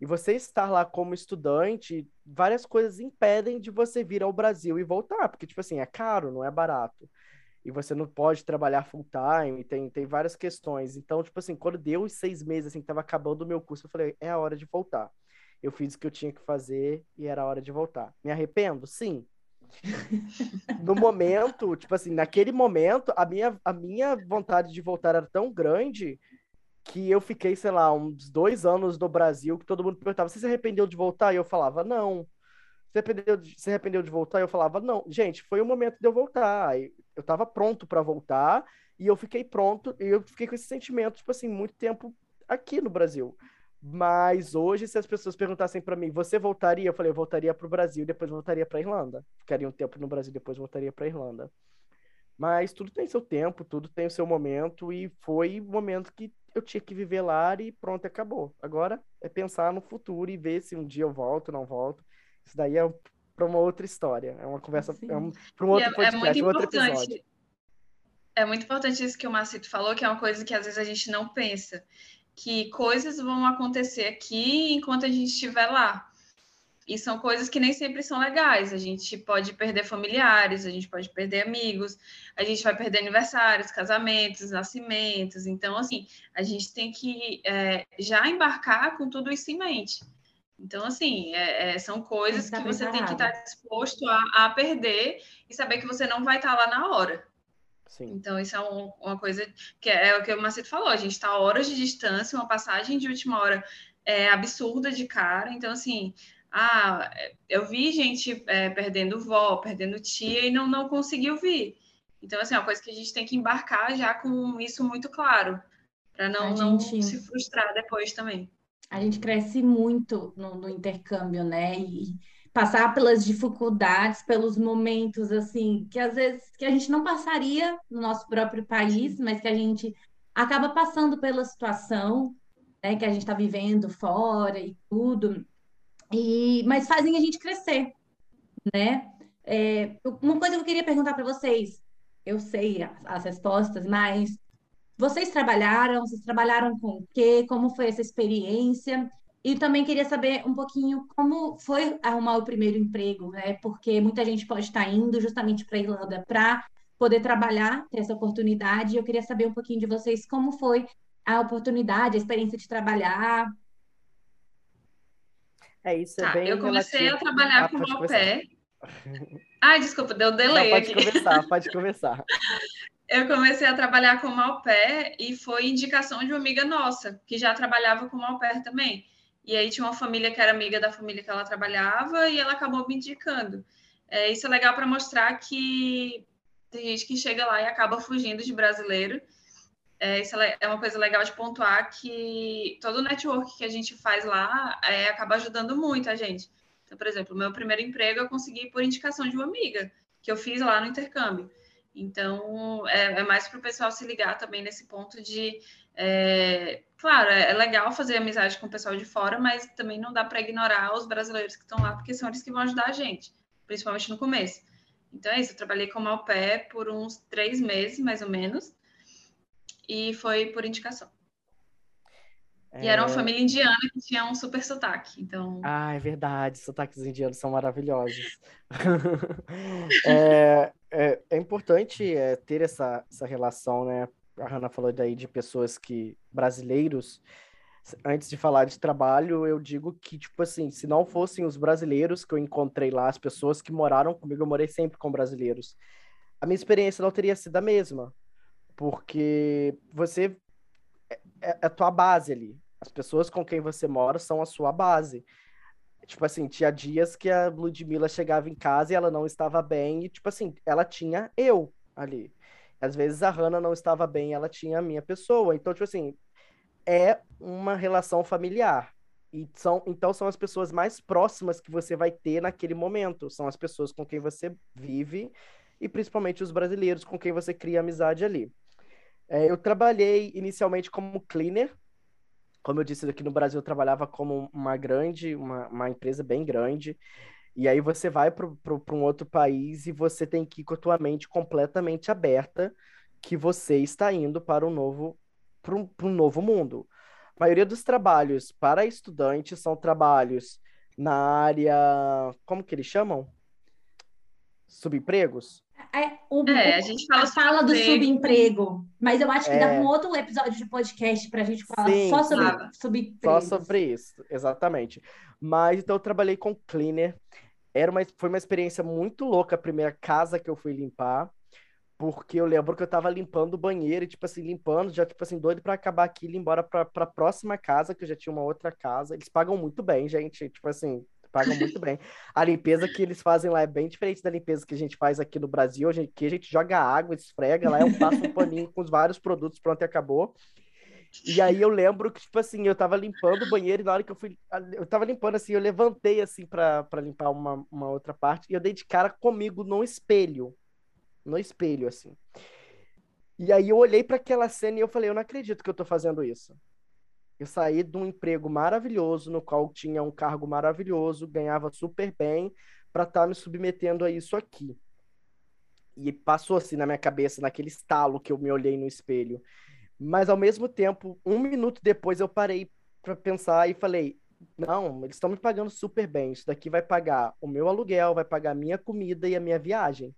E você estar lá como estudante, várias coisas impedem de você vir ao Brasil e voltar, porque, tipo assim, é caro, não é barato. E você não pode trabalhar full time, tem, tem várias questões. Então, tipo assim, quando deu os seis meses, assim, que tava acabando o meu curso, eu falei, é a hora de voltar. Eu fiz o que eu tinha que fazer e era a hora de voltar. Me arrependo? Sim no momento, tipo assim, naquele momento, a minha, a minha vontade de voltar era tão grande que eu fiquei, sei lá, uns dois anos no Brasil, que todo mundo perguntava, você se arrependeu de voltar? E eu falava, não. Você arrependeu de, se arrependeu de voltar? E eu falava, não. Gente, foi o momento de eu voltar. Eu tava pronto para voltar e eu fiquei pronto e eu fiquei com esse sentimento, tipo assim, muito tempo aqui no Brasil. Mas hoje, se as pessoas perguntassem para mim, você voltaria? Eu falei, eu voltaria para o Brasil, depois voltaria para Irlanda. Ficaria um tempo no Brasil, depois voltaria para Irlanda. Mas tudo tem seu tempo, tudo tem o seu momento, e foi o momento que eu tinha que viver lá e pronto, acabou. Agora é pensar no futuro e ver se um dia eu volto, não volto. Isso daí é para uma outra história, é uma conversa, é um, para um outro é, podcast, é um outro episódio. É muito importante isso que o Marcito falou, que é uma coisa que às vezes a gente não pensa que coisas vão acontecer aqui enquanto a gente estiver lá. E são coisas que nem sempre são legais. A gente pode perder familiares, a gente pode perder amigos, a gente vai perder aniversários, casamentos, nascimentos. Então, assim, a gente tem que é, já embarcar com tudo isso em mente. Então, assim, é, é, são coisas que, que você tem que estar disposto a, a, perder e saber que você não vai estar lá na hora. Sim. Então, isso é um, uma coisa que é, é, o que o Macedo falou: a gente está horas de distância, uma passagem de última hora é absurda de cara. Então, assim, ah, eu vi gente é, perdendo vó, perdendo tia e não, não conseguiu vir. Então, assim, é uma coisa que a gente tem que embarcar já com isso muito claro, para não, gente... não se frustrar depois também. A gente cresce muito no, no intercâmbio, né? E passar pelas dificuldades, pelos momentos assim, que às vezes que a gente não passaria no nosso próprio país, mas que a gente acaba passando pela situação, né, que a gente está vivendo fora e tudo, e mas fazem a gente crescer, né? É, uma coisa que eu queria perguntar para vocês, eu sei as, as respostas, mas vocês trabalharam? Vocês trabalharam com o quê? Como foi essa experiência? E também queria saber um pouquinho como foi arrumar o primeiro emprego, né? Porque muita gente pode estar indo justamente para a Irlanda para poder trabalhar, ter essa oportunidade. Eu queria saber um pouquinho de vocês como foi a oportunidade, a experiência de trabalhar. É isso, é tá, bem Eu comecei a trabalhar ah, com o pé. Ai, desculpa, deu delay Não, pode aqui. começar, pode começar. Eu comecei a trabalhar com pair e foi indicação de uma amiga nossa, que já trabalhava com pair também. E aí tinha uma família que era amiga da família que ela trabalhava e ela acabou me indicando. É, isso é legal para mostrar que tem gente que chega lá e acaba fugindo de brasileiro. É, isso é, é uma coisa legal de pontuar que todo o network que a gente faz lá é, acaba ajudando muito a gente. Então, por exemplo, meu primeiro emprego eu consegui por indicação de uma amiga, que eu fiz lá no intercâmbio. Então, é, é mais para o pessoal se ligar também nesse ponto de. É, claro, é, é legal fazer amizade com o pessoal de fora, mas também não dá para ignorar os brasileiros que estão lá, porque são eles que vão ajudar a gente, principalmente no começo. Então é isso, eu trabalhei como au pair por uns três meses, mais ou menos, e foi por indicação. E era uma é. família indiana que tinha um super sotaque, então... Ah, é verdade, sotaques indianos são maravilhosos. é, é, é, importante é, ter essa, essa relação, né? A Hannah falou daí de pessoas que... brasileiros. Antes de falar de trabalho, eu digo que, tipo assim, se não fossem os brasileiros que eu encontrei lá, as pessoas que moraram comigo, eu morei sempre com brasileiros, a minha experiência não teria sido a mesma. Porque você é, é a tua base ali. As pessoas com quem você mora são a sua base. Tipo assim, tinha dias que a Ludmilla chegava em casa e ela não estava bem, e tipo assim, ela tinha eu ali. Às vezes a Hannah não estava bem, ela tinha a minha pessoa. Então, tipo assim, é uma relação familiar. E são, então são as pessoas mais próximas que você vai ter naquele momento. São as pessoas com quem você vive e principalmente os brasileiros com quem você cria amizade ali. É, eu trabalhei inicialmente como cleaner como eu disse, aqui no Brasil eu trabalhava como uma grande, uma, uma empresa bem grande, e aí você vai para um outro país e você tem que ir com a tua mente completamente aberta que você está indo para um novo, para um, para um novo mundo. A maioria dos trabalhos para estudantes são trabalhos na área, como que eles chamam? Subempregos? É, o, é, a gente fala, a fala do subemprego, mas eu acho que é... dá um outro episódio de podcast para a gente falar Sim, só sobre subemprego. Só sobre isso, exatamente. Mas então eu trabalhei com cleaner. Era uma, foi uma experiência muito louca a primeira casa que eu fui limpar, porque eu lembro que eu tava limpando o banheiro e, tipo assim, limpando, já, tipo assim, doido para acabar aqui e ir embora pra, pra próxima casa, que eu já tinha uma outra casa. Eles pagam muito bem, gente. Tipo assim, pagam muito bem. A limpeza que eles fazem lá é bem diferente da limpeza que a gente faz aqui no Brasil. Aqui a gente joga água, esfrega, lá eu passo um paninho com os vários produtos, pronto e acabou. E aí eu lembro que, tipo assim, eu tava limpando o banheiro e na hora que eu fui. Eu tava limpando assim, eu levantei assim para limpar uma, uma outra parte e eu dei de cara comigo no espelho. No espelho, assim. E aí eu olhei para aquela cena e eu falei, eu não acredito que eu tô fazendo isso. Eu saí de um emprego maravilhoso, no qual tinha um cargo maravilhoso, ganhava super bem, para estar tá me submetendo a isso aqui. E passou assim na minha cabeça, naquele estalo que eu me olhei no espelho. Mas ao mesmo tempo, um minuto depois eu parei para pensar e falei: não, eles estão me pagando super bem. Isso daqui vai pagar o meu aluguel, vai pagar a minha comida e a minha viagem.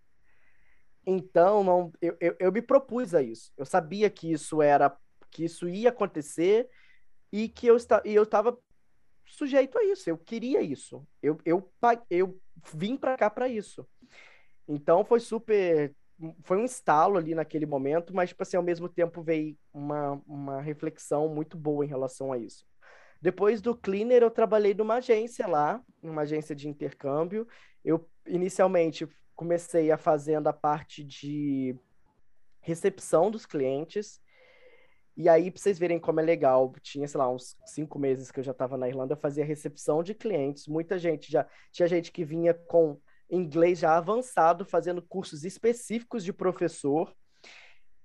Então, não, eu, eu, eu me propus a isso. Eu sabia que isso era, que isso ia acontecer e que eu estava eu estava sujeito a isso, eu queria isso. Eu eu eu vim para cá para isso. Então foi super foi um estalo ali naquele momento, mas tipo assim, ao mesmo tempo veio uma, uma reflexão muito boa em relação a isso. Depois do cleaner, eu trabalhei numa agência lá, numa agência de intercâmbio. Eu inicialmente comecei a fazendo a parte de recepção dos clientes. E aí, pra vocês verem como é legal, tinha, sei lá, uns cinco meses que eu já estava na Irlanda, eu fazia recepção de clientes. Muita gente já. Tinha gente que vinha com inglês já avançado, fazendo cursos específicos de professor.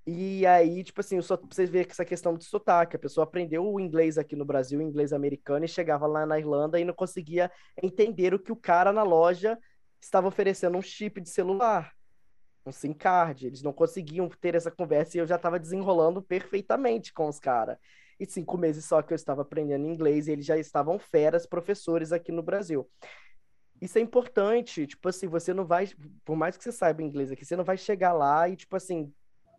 E aí, tipo assim, só pra vocês verem essa questão de sotaque. A pessoa aprendeu o inglês aqui no Brasil, o inglês americano, e chegava lá na Irlanda e não conseguia entender o que o cara na loja estava oferecendo um chip de celular um SIM card. Eles não conseguiam ter essa conversa e eu já estava desenrolando perfeitamente com os caras. E cinco meses só que eu estava aprendendo inglês e eles já estavam feras professores aqui no Brasil. Isso é importante, tipo assim, você não vai, por mais que você saiba inglês aqui, você não vai chegar lá e, tipo assim,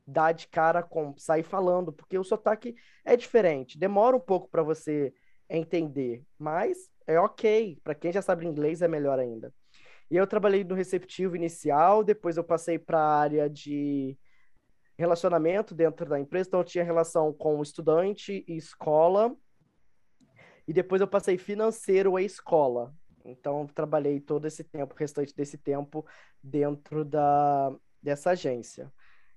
dar de cara com, sair falando, porque o sotaque é diferente, demora um pouco para você entender, mas é ok, para quem já sabe inglês é melhor ainda. E eu trabalhei no receptivo inicial, depois eu passei para a área de relacionamento dentro da empresa, então eu tinha relação com estudante e escola. E depois eu passei financeiro e escola. Então trabalhei todo esse tempo, o restante desse tempo dentro da dessa agência.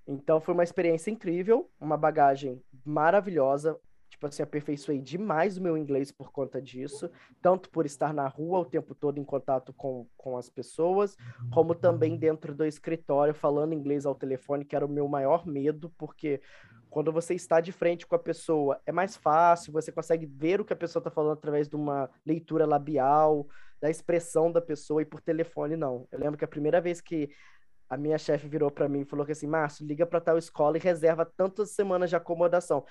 Então foi uma experiência incrível, uma bagagem maravilhosa. Tipo assim, aperfeiçoei demais o meu inglês por conta disso, tanto por estar na rua o tempo todo em contato com, com as pessoas, como também dentro do escritório falando inglês ao telefone, que era o meu maior medo, porque quando você está de frente com a pessoa, é mais fácil, você consegue ver o que a pessoa está falando através de uma leitura labial, da expressão da pessoa, e por telefone não. Eu lembro que a primeira vez que a minha chefe virou para mim e falou que assim, Márcio, liga para tal escola e reserva tantas semanas de acomodação.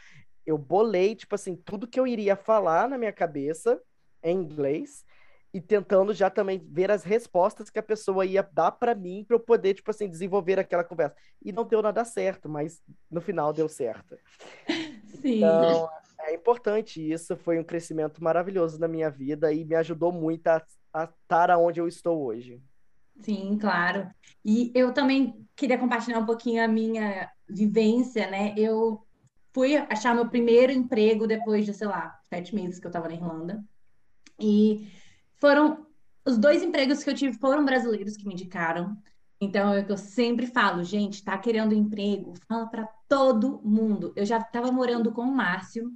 Eu bolei, tipo assim, tudo que eu iria falar na minha cabeça em inglês e tentando já também ver as respostas que a pessoa ia dar para mim para eu poder, tipo assim, desenvolver aquela conversa. E não deu nada certo, mas no final deu certo. Sim. Então, é importante isso, foi um crescimento maravilhoso na minha vida e me ajudou muito a, a estar onde eu estou hoje. Sim, claro. E eu também queria compartilhar um pouquinho a minha vivência, né? Eu fui achar meu primeiro emprego depois de, sei lá, sete meses que eu estava na Irlanda. E foram os dois empregos que eu tive foram brasileiros que me indicaram. Então, é o que eu sempre falo, gente, tá querendo emprego? Fala para todo mundo. Eu já estava morando com o Márcio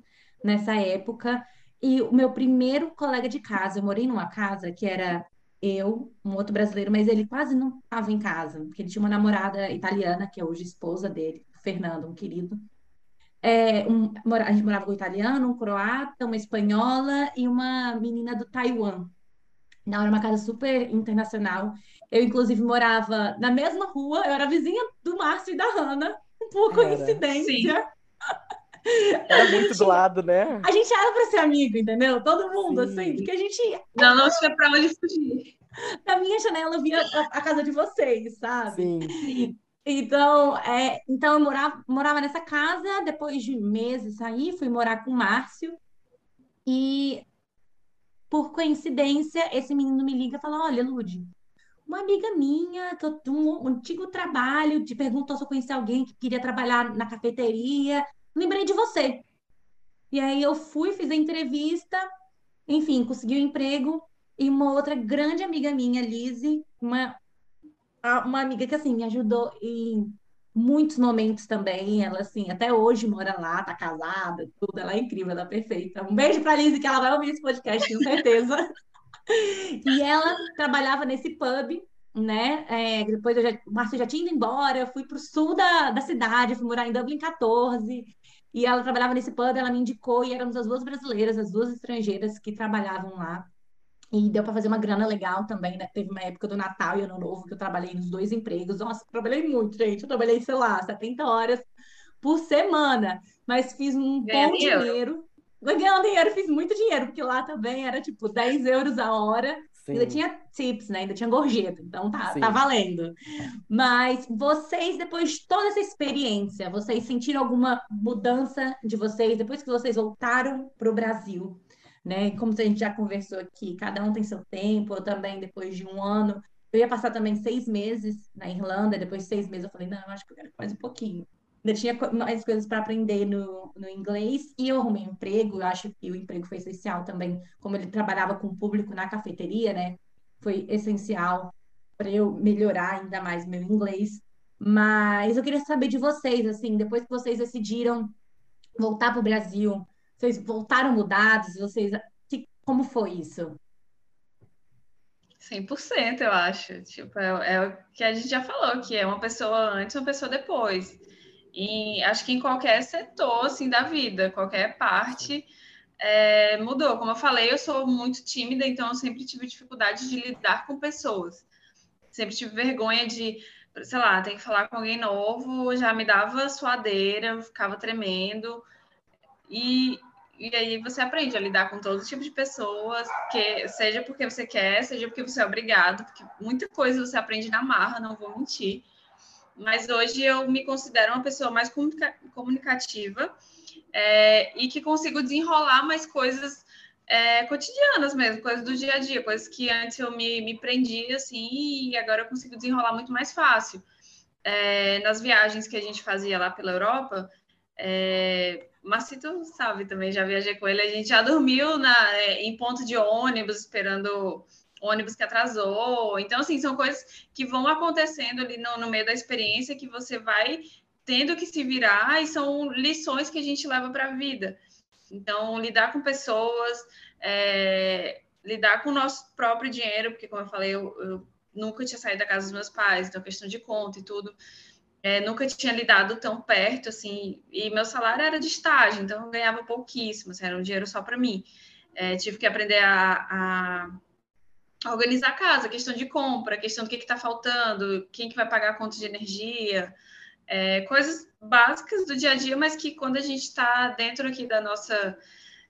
nessa época. E o meu primeiro colega de casa, eu morei numa casa que era eu, um outro brasileiro, mas ele quase não estava em casa, porque ele tinha uma namorada italiana, que é hoje esposa dele, Fernando, um querido. É, um, a gente morava com um italiano, um croata, uma espanhola e uma menina do Taiwan. Não, era uma casa super internacional. Eu, inclusive, morava na mesma rua, eu era vizinha do Márcio e da Hanna, por coincidência. Era muito do lado, né? A gente era para ser amigo, entendeu? Todo mundo, Sim. assim, porque a gente. Não, não tinha para onde fugir. Da minha janela eu via a, a, casa de vocês, sabe? Sim. Então, é, então eu morava, morava nessa casa, depois de meses saí, fui morar com o Márcio. E por coincidência, esse menino me liga e fala: Olha, Lude, uma amiga minha, eu tenho um antigo trabalho, te perguntou se eu conhecia alguém que queria trabalhar na cafeteria lembrei de você. E aí eu fui, fiz a entrevista, enfim, consegui o um emprego. E uma outra grande amiga minha, Lizzie, uma, uma amiga que, assim, me ajudou em muitos momentos também. Ela, assim, até hoje mora lá, tá casada, tudo. Ela é incrível, ela é perfeita. Um beijo pra Lizzie, que ela vai ouvir esse podcast, tenho certeza. e ela trabalhava nesse pub né? É, depois eu já, o Márcio já tinha ido embora, eu fui para o sul da, da cidade, fui morar em Dublin 14, e ela trabalhava nesse pub, ela me indicou, e éramos as duas brasileiras, as duas estrangeiras que trabalhavam lá. E deu para fazer uma grana legal também, né? Teve uma época do Natal e Ano Novo que eu trabalhei nos dois empregos. Nossa, trabalhei muito, gente. Eu trabalhei, sei lá, 70 horas por semana, mas fiz um bom dinheiro. dinheiro. Ganhando dinheiro, fiz muito dinheiro, porque lá também era tipo 10 euros a hora. Sim. Ainda tinha tips, né? Ainda tinha gorjeta, então tá, tá valendo. Mas vocês, depois de toda essa experiência, vocês sentiram alguma mudança de vocês depois que vocês voltaram para o Brasil? Né? Como a gente já conversou aqui, cada um tem seu tempo, eu também, depois de um ano. Eu ia passar também seis meses na Irlanda, depois de seis meses eu falei, não, eu acho que eu quero mais um pouquinho ainda tinha mais coisas para aprender no, no inglês e eu arrumei um emprego. Eu acho que o emprego foi essencial também, como ele trabalhava com o público na cafeteria, né? Foi essencial para eu melhorar ainda mais meu inglês. Mas eu queria saber de vocês, assim, depois que vocês decidiram voltar para o Brasil, vocês voltaram mudados? Vocês, que, como foi isso? 100%, eu acho. Tipo, é, é, o que a gente já falou, que é uma pessoa antes, uma pessoa depois em, acho que em qualquer setor assim da vida, qualquer parte é, mudou. Como eu falei, eu sou muito tímida, então eu sempre tive dificuldade de lidar com pessoas. Sempre tive vergonha de, sei lá, ter que falar com alguém novo, já me dava suadeira, ficava tremendo. E, e aí você aprende a lidar com todo tipo de pessoas, que seja porque você quer, seja porque você é obrigado, porque muita coisa você aprende na marra, não vou mentir mas hoje eu me considero uma pessoa mais comunicativa é, e que consigo desenrolar mais coisas é, cotidianas mesmo, coisas do dia a dia, coisas que antes eu me, me prendia assim e agora eu consigo desenrolar muito mais fácil. É, nas viagens que a gente fazia lá pela Europa, é, Macito sabe também, já viajei com ele, a gente já dormiu na, é, em ponto de ônibus esperando ônibus que atrasou. Então, assim, são coisas que vão acontecendo ali no, no meio da experiência que você vai tendo que se virar e são lições que a gente leva para a vida. Então, lidar com pessoas, é, lidar com o nosso próprio dinheiro, porque, como eu falei, eu, eu nunca tinha saído da casa dos meus pais, então, questão de conta e tudo. É, nunca tinha lidado tão perto, assim, e meu salário era de estágio, então eu ganhava pouquíssimo, assim, era um dinheiro só para mim. É, tive que aprender a, a, organizar a casa, questão de compra, questão do que está faltando, quem que vai pagar a conta de energia, é, coisas básicas do dia a dia, mas que quando a gente está dentro aqui da nossa,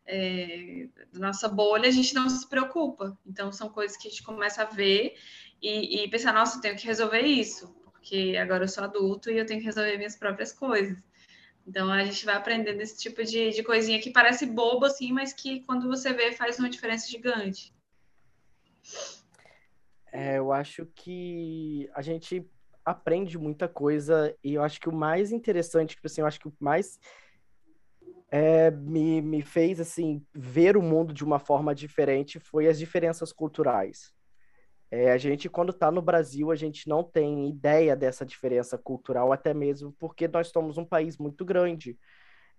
é, da nossa bolha, a gente não se preocupa. Então, são coisas que a gente começa a ver e, e pensar, nossa, tenho que resolver isso porque agora eu sou adulto e eu tenho que resolver minhas próprias coisas. Então a gente vai aprendendo esse tipo de, de coisinha que parece bobo assim, mas que quando você vê faz uma diferença gigante. É, eu acho que a gente aprende muita coisa e eu acho que o mais interessante, tipo assim, eu acho que o mais é, me, me fez assim ver o mundo de uma forma diferente foi as diferenças culturais. É, a gente, quando está no Brasil, a gente não tem ideia dessa diferença cultural, até mesmo porque nós somos um país muito grande.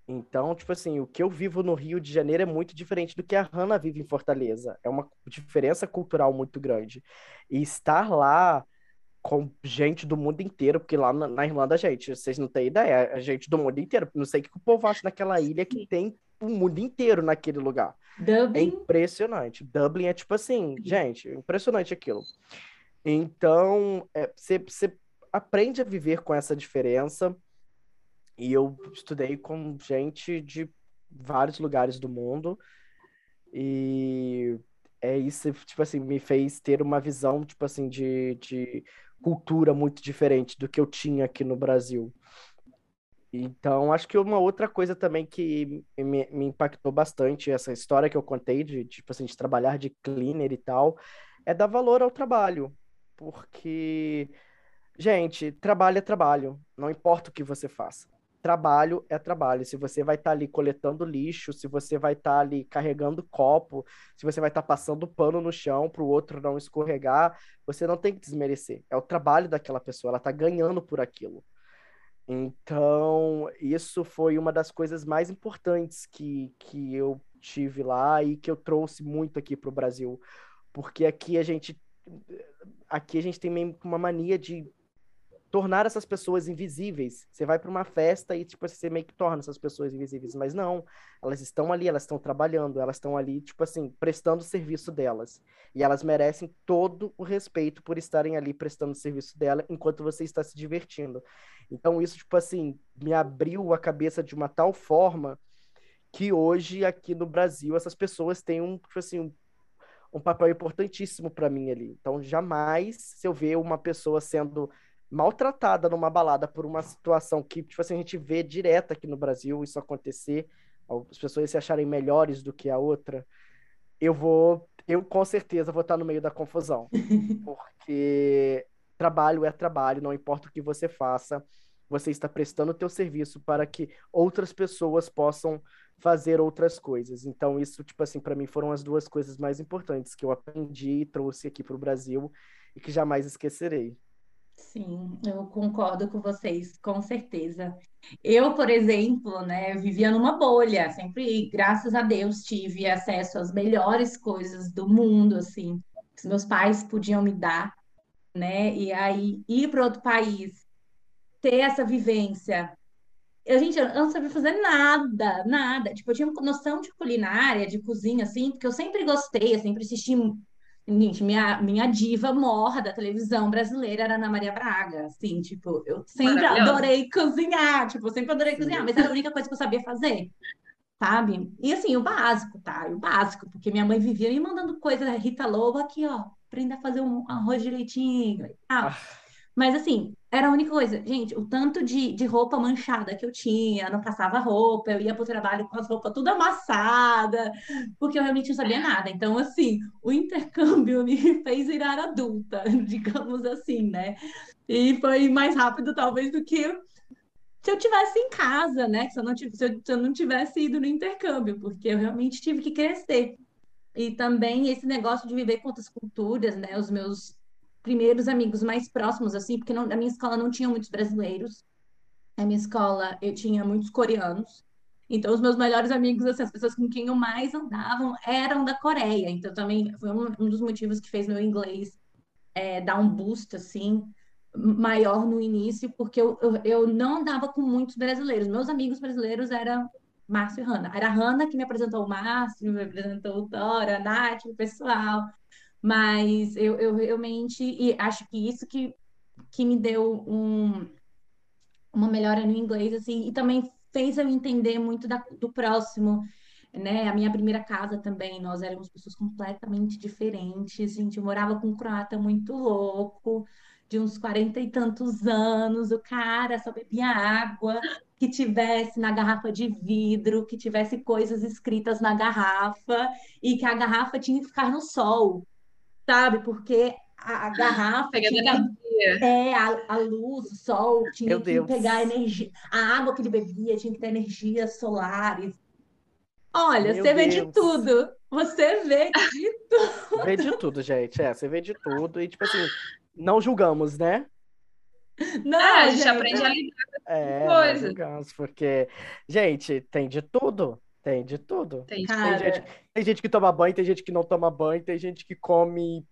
Então, tipo assim, o que eu vivo no Rio de Janeiro é muito diferente do que a Hanna vive em Fortaleza. É uma diferença cultural muito grande. E estar lá com gente do mundo inteiro, porque lá na, na Irlanda, gente, vocês não têm ideia, a gente do mundo inteiro. Não sei o que o povo acha naquela ilha que tem o mundo inteiro naquele lugar. Dublin. É impressionante. Dublin é tipo assim, gente, impressionante aquilo. Então, você é, aprende a viver com essa diferença. E eu estudei com gente de vários lugares do mundo. E é isso, tipo assim, me fez ter uma visão, tipo assim, de, de cultura muito diferente do que eu tinha aqui no Brasil. Então, acho que uma outra coisa também que me, me, impactou bastante, essa história que eu contei de, tipo assim, de trabalhar de cleaner e tal, é dar valor ao trabalho. Porque, gente, trabalho é trabalho, não importa o que você faça. Trabalho é trabalho. Se você vai estar tá ali coletando lixo, se você vai estar tá ali carregando copo, se você vai estar tá passando pano no chão para o outro não escorregar, você não tem que desmerecer. É o trabalho daquela pessoa, ela está ganhando por aquilo. Então, isso foi uma das coisas mais importantes que, que eu tive lá e que eu trouxe muito aqui para o Brasil. Porque aqui a gente aqui a gente tem uma mania de tornar essas pessoas invisíveis. Você vai para uma festa e tipo você meio que torna essas pessoas invisíveis, mas não, elas estão ali, elas estão trabalhando, elas estão ali tipo assim, prestando o serviço delas. E elas merecem todo o respeito por estarem ali prestando o serviço dela enquanto você está se divertindo. Então isso tipo assim, me abriu a cabeça de uma tal forma que hoje aqui no Brasil essas pessoas têm um tipo assim, um um papel importantíssimo para mim ali. Então, jamais, se eu ver uma pessoa sendo maltratada numa balada por uma situação que, tipo assim, a gente vê direto aqui no Brasil isso acontecer, as pessoas se acharem melhores do que a outra, eu vou, eu com certeza vou estar no meio da confusão. Porque trabalho é trabalho, não importa o que você faça, você está prestando o teu serviço para que outras pessoas possam fazer outras coisas. Então, isso, tipo assim, para mim foram as duas coisas mais importantes que eu aprendi e trouxe aqui para o Brasil e que jamais esquecerei. Sim, eu concordo com vocês, com certeza. Eu, por exemplo, né, vivia numa bolha, sempre, graças a Deus, tive acesso às melhores coisas do mundo, assim, que meus pais podiam me dar, né? E aí ir para outro país, ter essa vivência. Eu, gente, eu não sabia fazer nada, nada. Tipo, eu tinha noção de culinária, de cozinha, assim, porque eu sempre gostei, eu sempre assisti Gente, minha, minha diva morra da televisão brasileira era Ana Maria Braga, assim, tipo, eu sempre adorei cozinhar, tipo, eu sempre adorei Sim. cozinhar, mas era a única coisa que eu sabia fazer, sabe? E assim, o básico, tá? O básico, porque minha mãe vivia me mandando coisa, Rita Lobo, aqui, ó, aprenda a fazer um arroz direitinho e tal. Ah. Mas assim, era a única coisa. Gente, o tanto de, de roupa manchada que eu tinha, não passava roupa, eu ia para o trabalho com as roupas tudo amassada, porque eu realmente não sabia nada. Então, assim, o intercâmbio me fez virar adulta, digamos assim, né? E foi mais rápido, talvez, do que se eu tivesse em casa, né? Se eu não, se eu, se eu não tivesse ido no intercâmbio, porque eu realmente tive que crescer. E também esse negócio de viver com outras culturas, né? Os meus primeiros amigos mais próximos, assim, porque não, na minha escola não tinha muitos brasileiros. Na minha escola eu tinha muitos coreanos. Então, os meus melhores amigos, assim, as pessoas com quem eu mais andava eram da Coreia. Então, também foi um, um dos motivos que fez meu inglês é, dar um boost, assim, maior no início, porque eu, eu, eu, não andava com muitos brasileiros. Meus amigos brasileiros eram Márcio e Hanna. Era a Hanna que me apresentou o Márcio, me apresentou o Dora, a Nath, o pessoal. Mas eu, eu realmente e acho que isso que, que me deu um, uma melhora no inglês, assim, e também fez eu entender muito da, do próximo, né? A minha primeira casa também, nós éramos pessoas completamente diferentes. Gente morava com um croata muito louco, de uns quarenta e tantos anos. O cara só bebia água que tivesse na garrafa de vidro, que tivesse coisas escritas na garrafa e que a garrafa tinha que ficar no sol, sabe? Porque a, a garrafa tinha, é a, a, luz, o sol tinha Meu que Deus. pegar energia, a água que ele bebia tinha que ter energias solares. Olha, Meu você vê de tudo. Você vê de tudo. Vê de tudo, gente. É, você vê de tudo. E, tipo assim, não julgamos, né? Não, é, a gente, gente aprende a lidar com é, coisas. julgamos, porque, gente, tem de tudo. Tem de tudo. Tem, tem, gente, tem gente que toma banho, tem gente que não toma banho, tem gente que come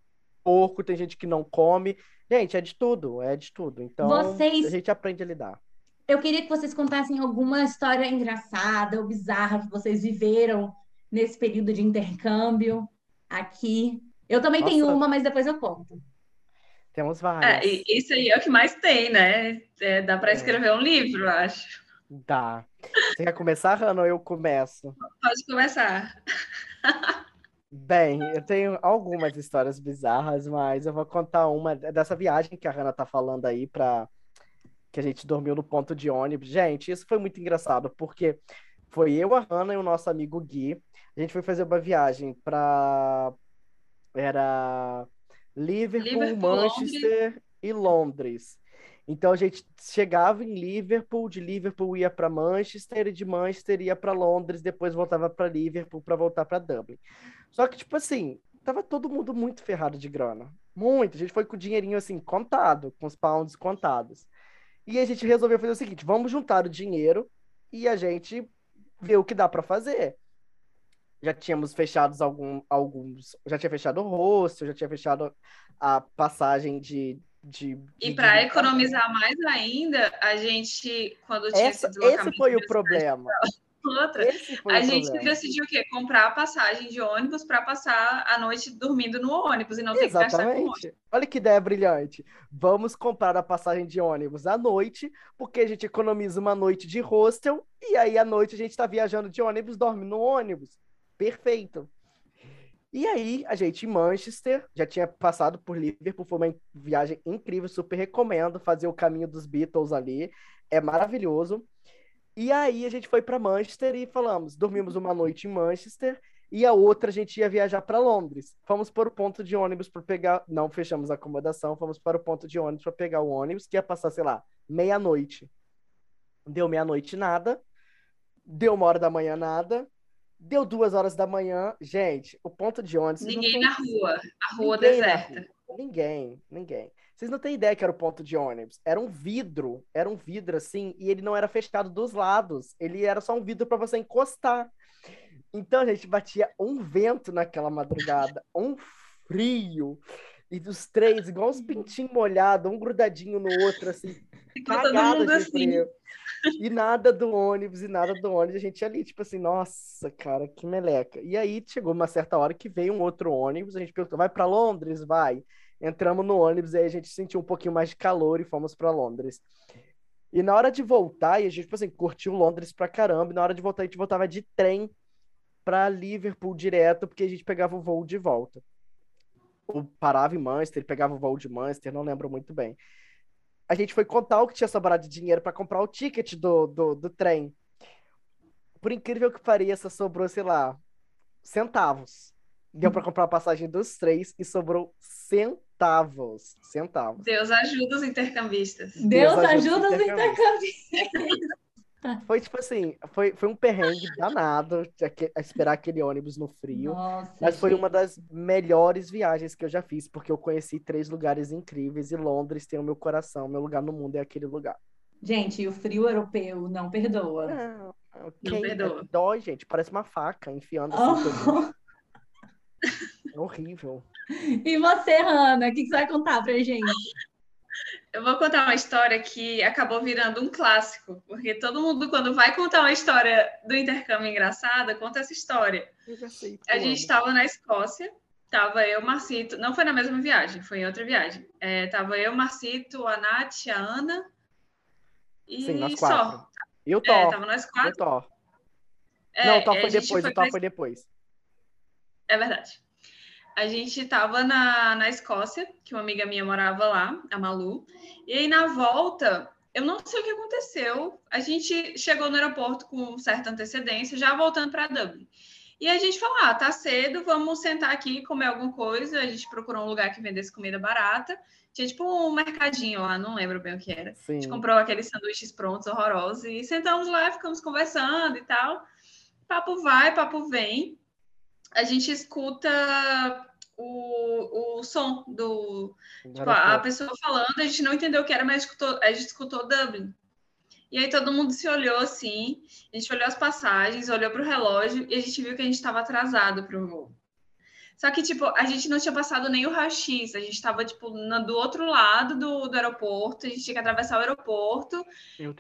porco, tem gente que não come. Gente, é de tudo, é de tudo. Então, vocês... a gente aprende a lidar. Eu queria que vocês contassem alguma história engraçada ou bizarra que vocês viveram nesse período de intercâmbio aqui. Eu também Nossa. tenho uma, mas depois eu conto. Temos várias. É, isso aí é o que mais tem, né? É, dá para é. escrever um livro, eu acho. Dá. Você quer começar, Rano, ou eu começo? Pode começar. Bem, eu tenho algumas histórias bizarras, mas eu vou contar uma dessa viagem que a Hannah tá falando aí para que a gente dormiu no ponto de ônibus. Gente, isso foi muito engraçado, porque foi eu, a Hannah e o nosso amigo Gui. A gente foi fazer uma viagem para era Liverpool, Liverpool Manchester Londres. e Londres. Então a gente chegava em Liverpool, de Liverpool ia para Manchester e de Manchester ia para Londres, depois voltava para Liverpool para voltar para Dublin. Só que, tipo assim, tava todo mundo muito ferrado de grana. Muito. A gente foi com o dinheirinho assim, contado, com os pounds contados. E a gente resolveu fazer o seguinte: vamos juntar o dinheiro e a gente ver o que dá para fazer. Já tínhamos fechado algum, alguns. Já tinha fechado o rosto, já tinha fechado a passagem de. De, e para economizar mais ainda, a gente, quando tinha Essa, esse, esse foi o problema outra. A gente problema. decidiu o quê? Comprar a passagem de ônibus para passar a noite dormindo no ônibus e não ter que gastar com ônibus. Olha que ideia brilhante. Vamos comprar a passagem de ônibus à noite, porque a gente economiza uma noite de hostel e aí à noite a gente está viajando de ônibus, dorme no ônibus. Perfeito. E aí, a gente em Manchester, já tinha passado por Liverpool, foi uma viagem incrível, super recomendo fazer o caminho dos Beatles ali, é maravilhoso. E aí a gente foi para Manchester e falamos, dormimos uma noite em Manchester e a outra a gente ia viajar para Londres. Fomos para o ponto de ônibus para pegar, não fechamos a acomodação, fomos para o ponto de ônibus para pegar o ônibus que ia passar, sei lá, meia-noite. Deu meia-noite nada, deu uma hora da manhã nada, deu duas horas da manhã, gente, o ponto de ônibus. Ninguém na rua, a rua ninguém deserta. Rua. Ninguém, ninguém. Vocês não têm ideia que era o ponto de ônibus. Era um vidro, era um vidro assim, e ele não era fechado dos lados. Ele era só um vidro para você encostar. Então gente batia um vento naquela madrugada, um frio. E dos três, igual uns pintinhos molhados, um grudadinho no outro, assim, de assim. frio. E nada do ônibus, e nada do ônibus. A gente ali, tipo assim, nossa, cara, que meleca. E aí chegou uma certa hora que veio um outro ônibus, a gente perguntou, vai para Londres? Vai. Entramos no ônibus aí a gente sentiu um pouquinho mais de calor e fomos para Londres. E na hora de voltar, e a gente, tipo assim, curtiu Londres pra caramba, e na hora de voltar, a gente voltava de trem para Liverpool direto, porque a gente pegava o voo de volta. Ou parava em Manchester, pegava o voo de Manchester, não lembro muito bem. A gente foi contar o que tinha sobrado de dinheiro para comprar o ticket do, do, do trem. Por incrível que pareça, sobrou, sei lá, centavos. Deu para comprar a passagem dos três e sobrou centavos. Centavos. Deus ajuda os intercambistas. Deus, Deus ajuda, ajuda, os intercambistas. Foi tipo assim, foi, foi um perrengue danado a esperar aquele ônibus no frio. Nossa, mas foi gente. uma das melhores viagens que eu já fiz, porque eu conheci três lugares incríveis e Londres tem o meu coração, meu lugar no mundo é aquele lugar. Gente, e o frio europeu não perdoa. Não, Quem é dói, gente. Parece uma faca enfiando assim. Oh. É horrível. E você, Hanna, o que, que você vai contar pra gente? Eu vou contar uma história que acabou virando um clássico, porque todo mundo, quando vai contar uma história do intercâmbio engraçada, conta essa história. Eu já sei. A gente estava na Escócia, tava eu, Marcito, não foi na mesma viagem, foi em outra viagem. É, tava eu, Marcito, a Nath, a Ana e Sim, nós quatro. só. E o Thor. É, tava nós quatro. E o Thor. É, não, o Thor foi depois, foi o Thor pra... foi depois. É verdade. A gente estava na, na Escócia, que uma amiga minha morava lá, a Malu, e aí na volta, eu não sei o que aconteceu, a gente chegou no aeroporto com certa antecedência, já voltando para Dublin. E a gente falou: ah, tá cedo, vamos sentar aqui e comer alguma coisa. A gente procurou um lugar que vendesse comida barata. Tinha tipo um mercadinho lá, não lembro bem o que era. Sim. A gente comprou aqueles sanduíches prontos, horrorosos, e sentamos lá, ficamos conversando e tal. Papo vai, papo vem a gente escuta o, o som do. Tipo, a pessoa falando, a gente não entendeu o que era, mas escutou, a gente escutou Dublin. E aí todo mundo se olhou assim, a gente olhou as passagens, olhou para o relógio e a gente viu que a gente estava atrasado para o voo. Só que, tipo, a gente não tinha passado nem o raio-x, a gente estava, tipo, no, do outro lado do, do aeroporto, a gente tinha que atravessar o aeroporto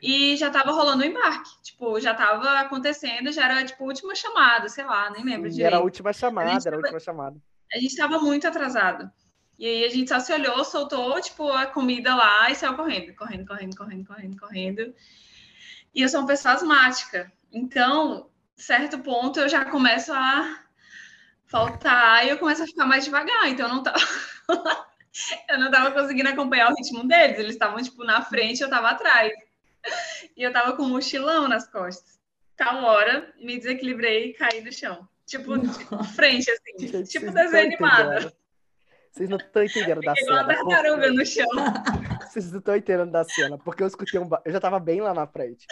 e já estava rolando o embarque. Tipo, já estava acontecendo, já era, tipo, última chamada, sei lá, nem lembro direito. Era a última chamada, a era tava, a última chamada. A gente estava muito atrasado. E aí a gente só se olhou, soltou, tipo, a comida lá e saiu correndo, correndo, correndo, correndo, correndo, correndo. E eu sou uma pessoa asmática. Então, certo ponto, eu já começo a faltar e eu começo a ficar mais devagar. Então eu não tava. eu não tava conseguindo acompanhar o ritmo deles. Eles estavam, tipo, na frente, eu tava atrás. E eu tava com um mochilão nas costas. Tal hora, me desequilibrei e caí no chão. Tipo, de frente, assim. Gente, tipo desenho animado. Vocês não estão entendendo da cena. Uma tartaruga no chão. Vocês não estão entendendo da cena, porque eu escutei um. Eu já tava bem lá na frente.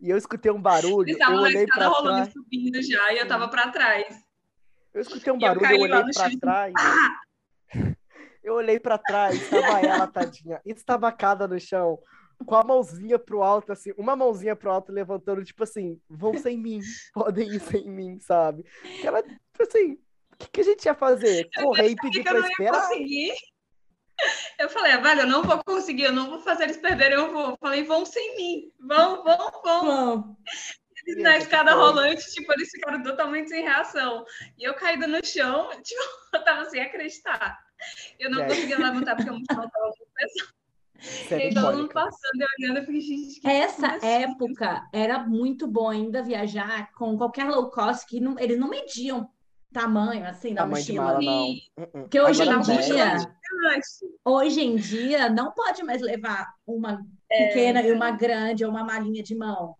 E eu escutei um barulho. Eles estavam eu olhei rolando trás. subindo já e eu tava pra trás. Eu escutei um barulho, eu, eu olhei para trás. Eu olhei para trás, estava ela, tadinha, estabacada no chão, com a mãozinha pro alto, assim, uma mãozinha pro alto levantando, tipo assim, vão sem mim, podem ir sem mim, sabe? Que ela, tipo assim, o que, que, a gente ia fazer? Correr e pedir pra esperar? Eu falei, ah, velho, eu não vou conseguir, eu não vou fazer eles perderem eu vou. Falei, vão sem mim, vão, vão, vão na escada rolante, tipo, eles ficaram totalmente sem reação. E eu caída no chão, tipo, eu tava sem acreditar. Eu não é. conseguia levantar porque o mochilão tava muito pesado. E todo mundo passando e olhando, eu fiquei, gente, que Essa época era muito bom ainda viajar com qualquer low cost que não, eles não mediam tamanho assim da tamanho mochila. Mala, não. Uh-uh. Porque hoje em dia, hoje em dia não pode mais levar uma é. pequena é. e uma grande ou uma malinha de mão.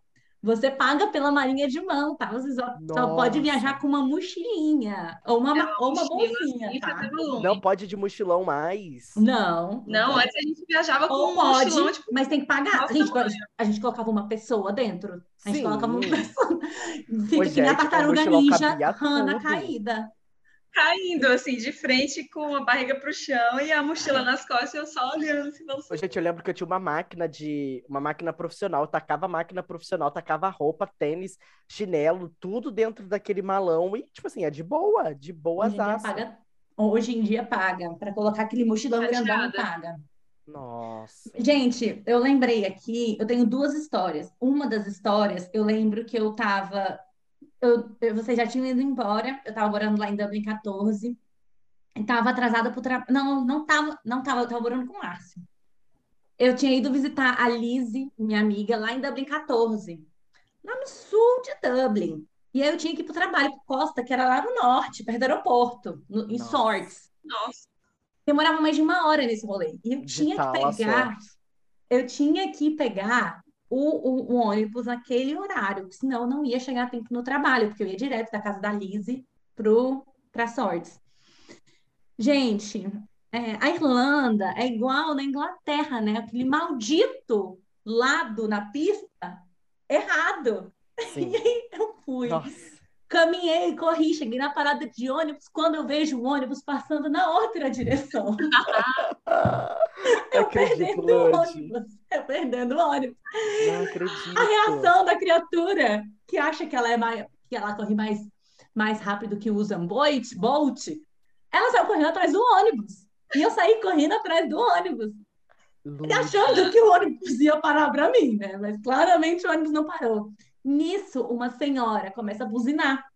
Você paga pela marinha de mão, tá? Você só, só pode viajar com uma mochilinha ou uma, é ou uma bolsinha, assim, tá? Não pode de mochilão mais. Não. Não, antes a gente viajava ou com pode, um mochilão, tipo, mas tem que pagar. A gente, a gente colocava uma pessoa dentro. A gente Sim. colocava uma pessoa. Fica que nem a tartaruga ninja, Hannah caída caindo, assim, de frente com a barriga pro chão e a mochila nas costas eu só olhando. Assim, não sei. Gente, eu lembro que eu tinha uma máquina de... Uma máquina profissional, tacava a máquina profissional, tacava roupa, tênis, chinelo, tudo dentro daquele malão e, tipo assim, é de boa, de boa Hoje em dia paga, hoje em dia paga. Pra colocar aquele mochilão grandão, paga. Nossa. Gente, eu lembrei aqui, eu tenho duas histórias. Uma das histórias, eu lembro que eu tava eu, eu, você já tinha ido embora, eu estava morando lá em Dublin 14, estava atrasada para o trabalho. Não, não estava, não estava, eu estava morando com o Márcio. Eu tinha ido visitar a Lizzie, minha amiga, lá em Dublin 14, lá no sul de Dublin. E aí eu tinha que ir para o trabalho, para Costa, que era lá no norte, perto do aeroporto, no, em Swords. Nossa. Demorava mais de uma hora nesse rolê. E eu tinha que pegar. Eu tinha que pegar o, o, o, ônibus naquele horário, senão eu não ia chegar a tempo no trabalho, porque eu ia direto da casa da Lizzie para Swords. Gente, é, a Irlanda é igual na Inglaterra, né? Aquele maldito lado na pista errado. Sim. E aí eu fui. Nossa. Caminhei, corri, cheguei na parada de ônibus. Quando eu vejo o ônibus passando na outra direção. eu perdendo o ônibus. Eu perdendo o ônibus. Não acredito. A reação da criatura que acha que ela é mais, que ela corre mais, mais rápido que o Usain Bolt, Bolt, ela saiu correndo atrás do ônibus. E eu saí correndo atrás do ônibus. Achando que o ônibus ia parar para mim, né? Mas claramente o ônibus não parou. Nisso, uma senhora começa a buzinar.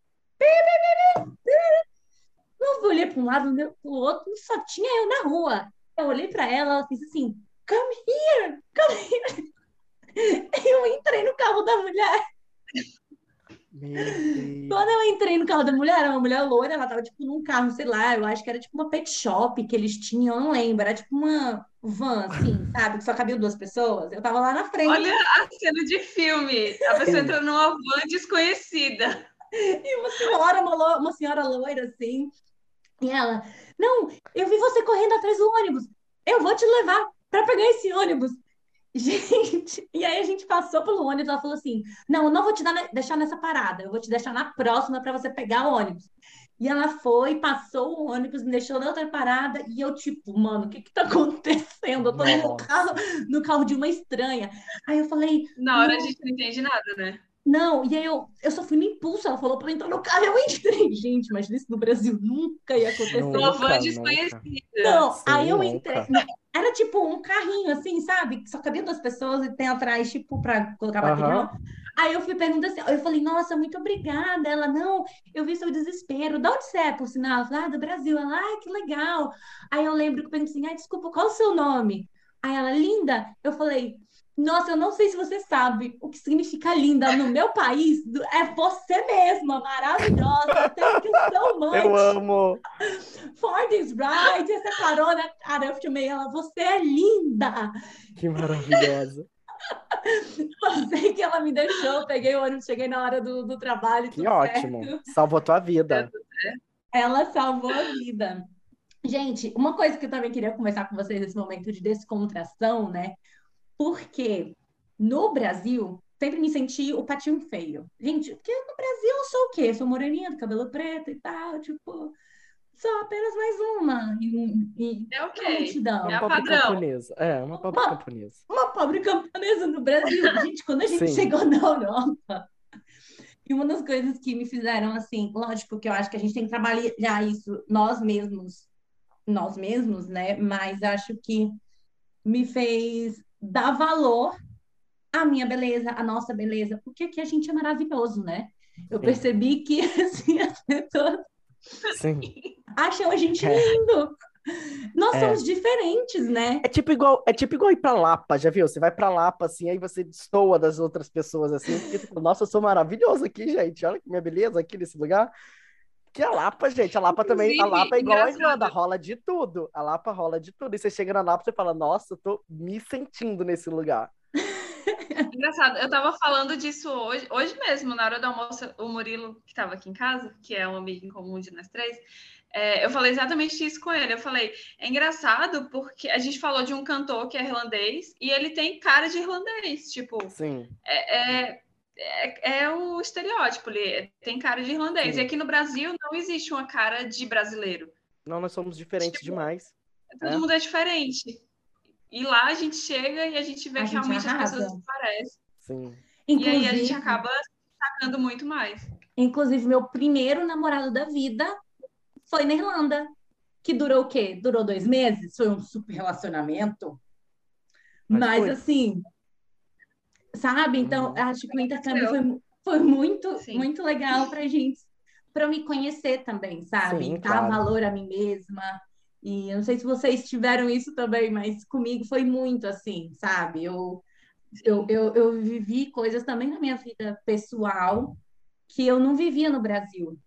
Eu olhei para um lado, para o outro, só tinha eu na rua. Eu olhei para ela, ela disse assim: Come here, come here. Eu entrei no carro da mulher. Quando eu entrei no carro da mulher, era uma mulher loira, ela tava tipo num carro, sei lá, eu acho que era tipo uma pet shop que eles tinham, eu não lembro, era tipo uma van, assim, sabe? Que só cabia duas pessoas. Eu tava lá na frente. Olha a cena de filme. A pessoa entrou numa van desconhecida. E uma senhora, uma, uma senhora loira, assim. E ela, não, eu vi você correndo atrás do ônibus. Eu vou te levar para pegar esse ônibus. Gente, e aí a gente passou pelo ônibus, ela falou assim: Não, eu não vou te dar, deixar nessa parada, eu vou te deixar na próxima para você pegar o ônibus. E ela foi, passou o ônibus, me deixou na outra parada, e eu, tipo, mano, o que que tá acontecendo? Eu tô no carro, no carro de uma estranha. Aí eu falei. Na hora a gente não entende nada, né? Não, e aí eu, eu só fui no impulso, ela falou para entrar no carro, eu entrei. Gente, mas isso no Brasil nunca ia acontecer. Uma van desconhecida. Não, Sim, aí eu entrei. Era tipo um carrinho, assim, sabe? Só cabia duas pessoas e tem atrás, tipo, para colocar material. Uhum. Aí eu fui perguntar assim, eu falei, nossa, muito obrigada. Ela, não, eu vi seu desespero. De onde você é, por sinal? Ela falou, ah, do Brasil. Ela, ai, que legal. Aí eu lembro que eu pensei assim, ai, desculpa, qual o seu nome? Aí ela, linda. Eu falei, nossa, eu não sei se você sabe o que significa linda no meu país. É você mesma, maravilhosa. Thank you so much. Eu amo. For this ride, essa carona. Cara, eu chamei ela, você é linda. Que maravilhosa. Sei que ela me deixou, peguei o ônibus, cheguei na hora do, do trabalho. Que ótimo. Salvou Salvou tua vida. Ela salvou a vida. Gente, uma coisa que eu também queria conversar com vocês nesse momento de descontração, né? Porque no Brasil, sempre me senti o patinho feio. Gente, porque no Brasil eu sou o quê? Eu sou moreninha, do cabelo preto e tal, tipo, sou apenas mais uma. E, e é o quê? É uma pobre camponesa. É, uma pobre uma, camponesa. Uma pobre camponesa no Brasil. Gente, quando a gente Sim. chegou na Europa, e uma das coisas que me fizeram assim, lógico que eu acho que a gente tem que trabalhar isso nós mesmos, nós mesmos, né? Mas acho que me fez dar valor à minha beleza, à nossa beleza, porque aqui a gente é maravilhoso, né? Eu Sim. percebi que assim, as pessoas Sim. acham a gente é. lindo. Nós é. somos diferentes, né? É tipo igual, é tipo igual ir pra Lapa, já viu? Você vai pra Lapa, assim, aí você destoa das outras pessoas, assim, porque, tipo, nossa, eu sou maravilhoso aqui, gente. Olha que minha beleza aqui nesse lugar. Que a Lapa, gente, a Lapa também, a Lapa é igual engraçado. a Irlanda, rola de tudo. A Lapa rola de tudo. E você chega na Lapa e fala, nossa, eu tô me sentindo nesse lugar. Engraçado, eu tava falando disso hoje, hoje mesmo, na hora do almoço, o Murilo, que tava aqui em casa, que é um amigo em comum de nós três, é, eu falei exatamente isso com ele. Eu falei, é engraçado porque a gente falou de um cantor que é irlandês e ele tem cara de irlandês, tipo. Sim. É, é é, é o estereótipo, ele tem cara de irlandês. Sim. E aqui no Brasil não existe uma cara de brasileiro. Não, nós somos diferentes tipo, demais. Todo é. mundo é diferente. E lá a gente chega e a gente vê a que gente realmente arrasa. as pessoas parecem. Sim. Inclusive, e aí a gente acaba sacando muito mais. Inclusive, meu primeiro namorado da vida foi na Irlanda. Que durou o quê? Durou dois meses? Foi um super relacionamento. Mas, Mas assim, sabe? Então, uhum. acho que o intercâmbio foi, foi muito, Sim. muito legal para gente, para me conhecer também, sabe? Sim, Dar claro. valor a mim mesma. E eu não sei se vocês tiveram isso também, mas comigo foi muito assim, sabe? Eu, eu, eu, eu vivi coisas também na minha vida pessoal que eu não vivia no Brasil,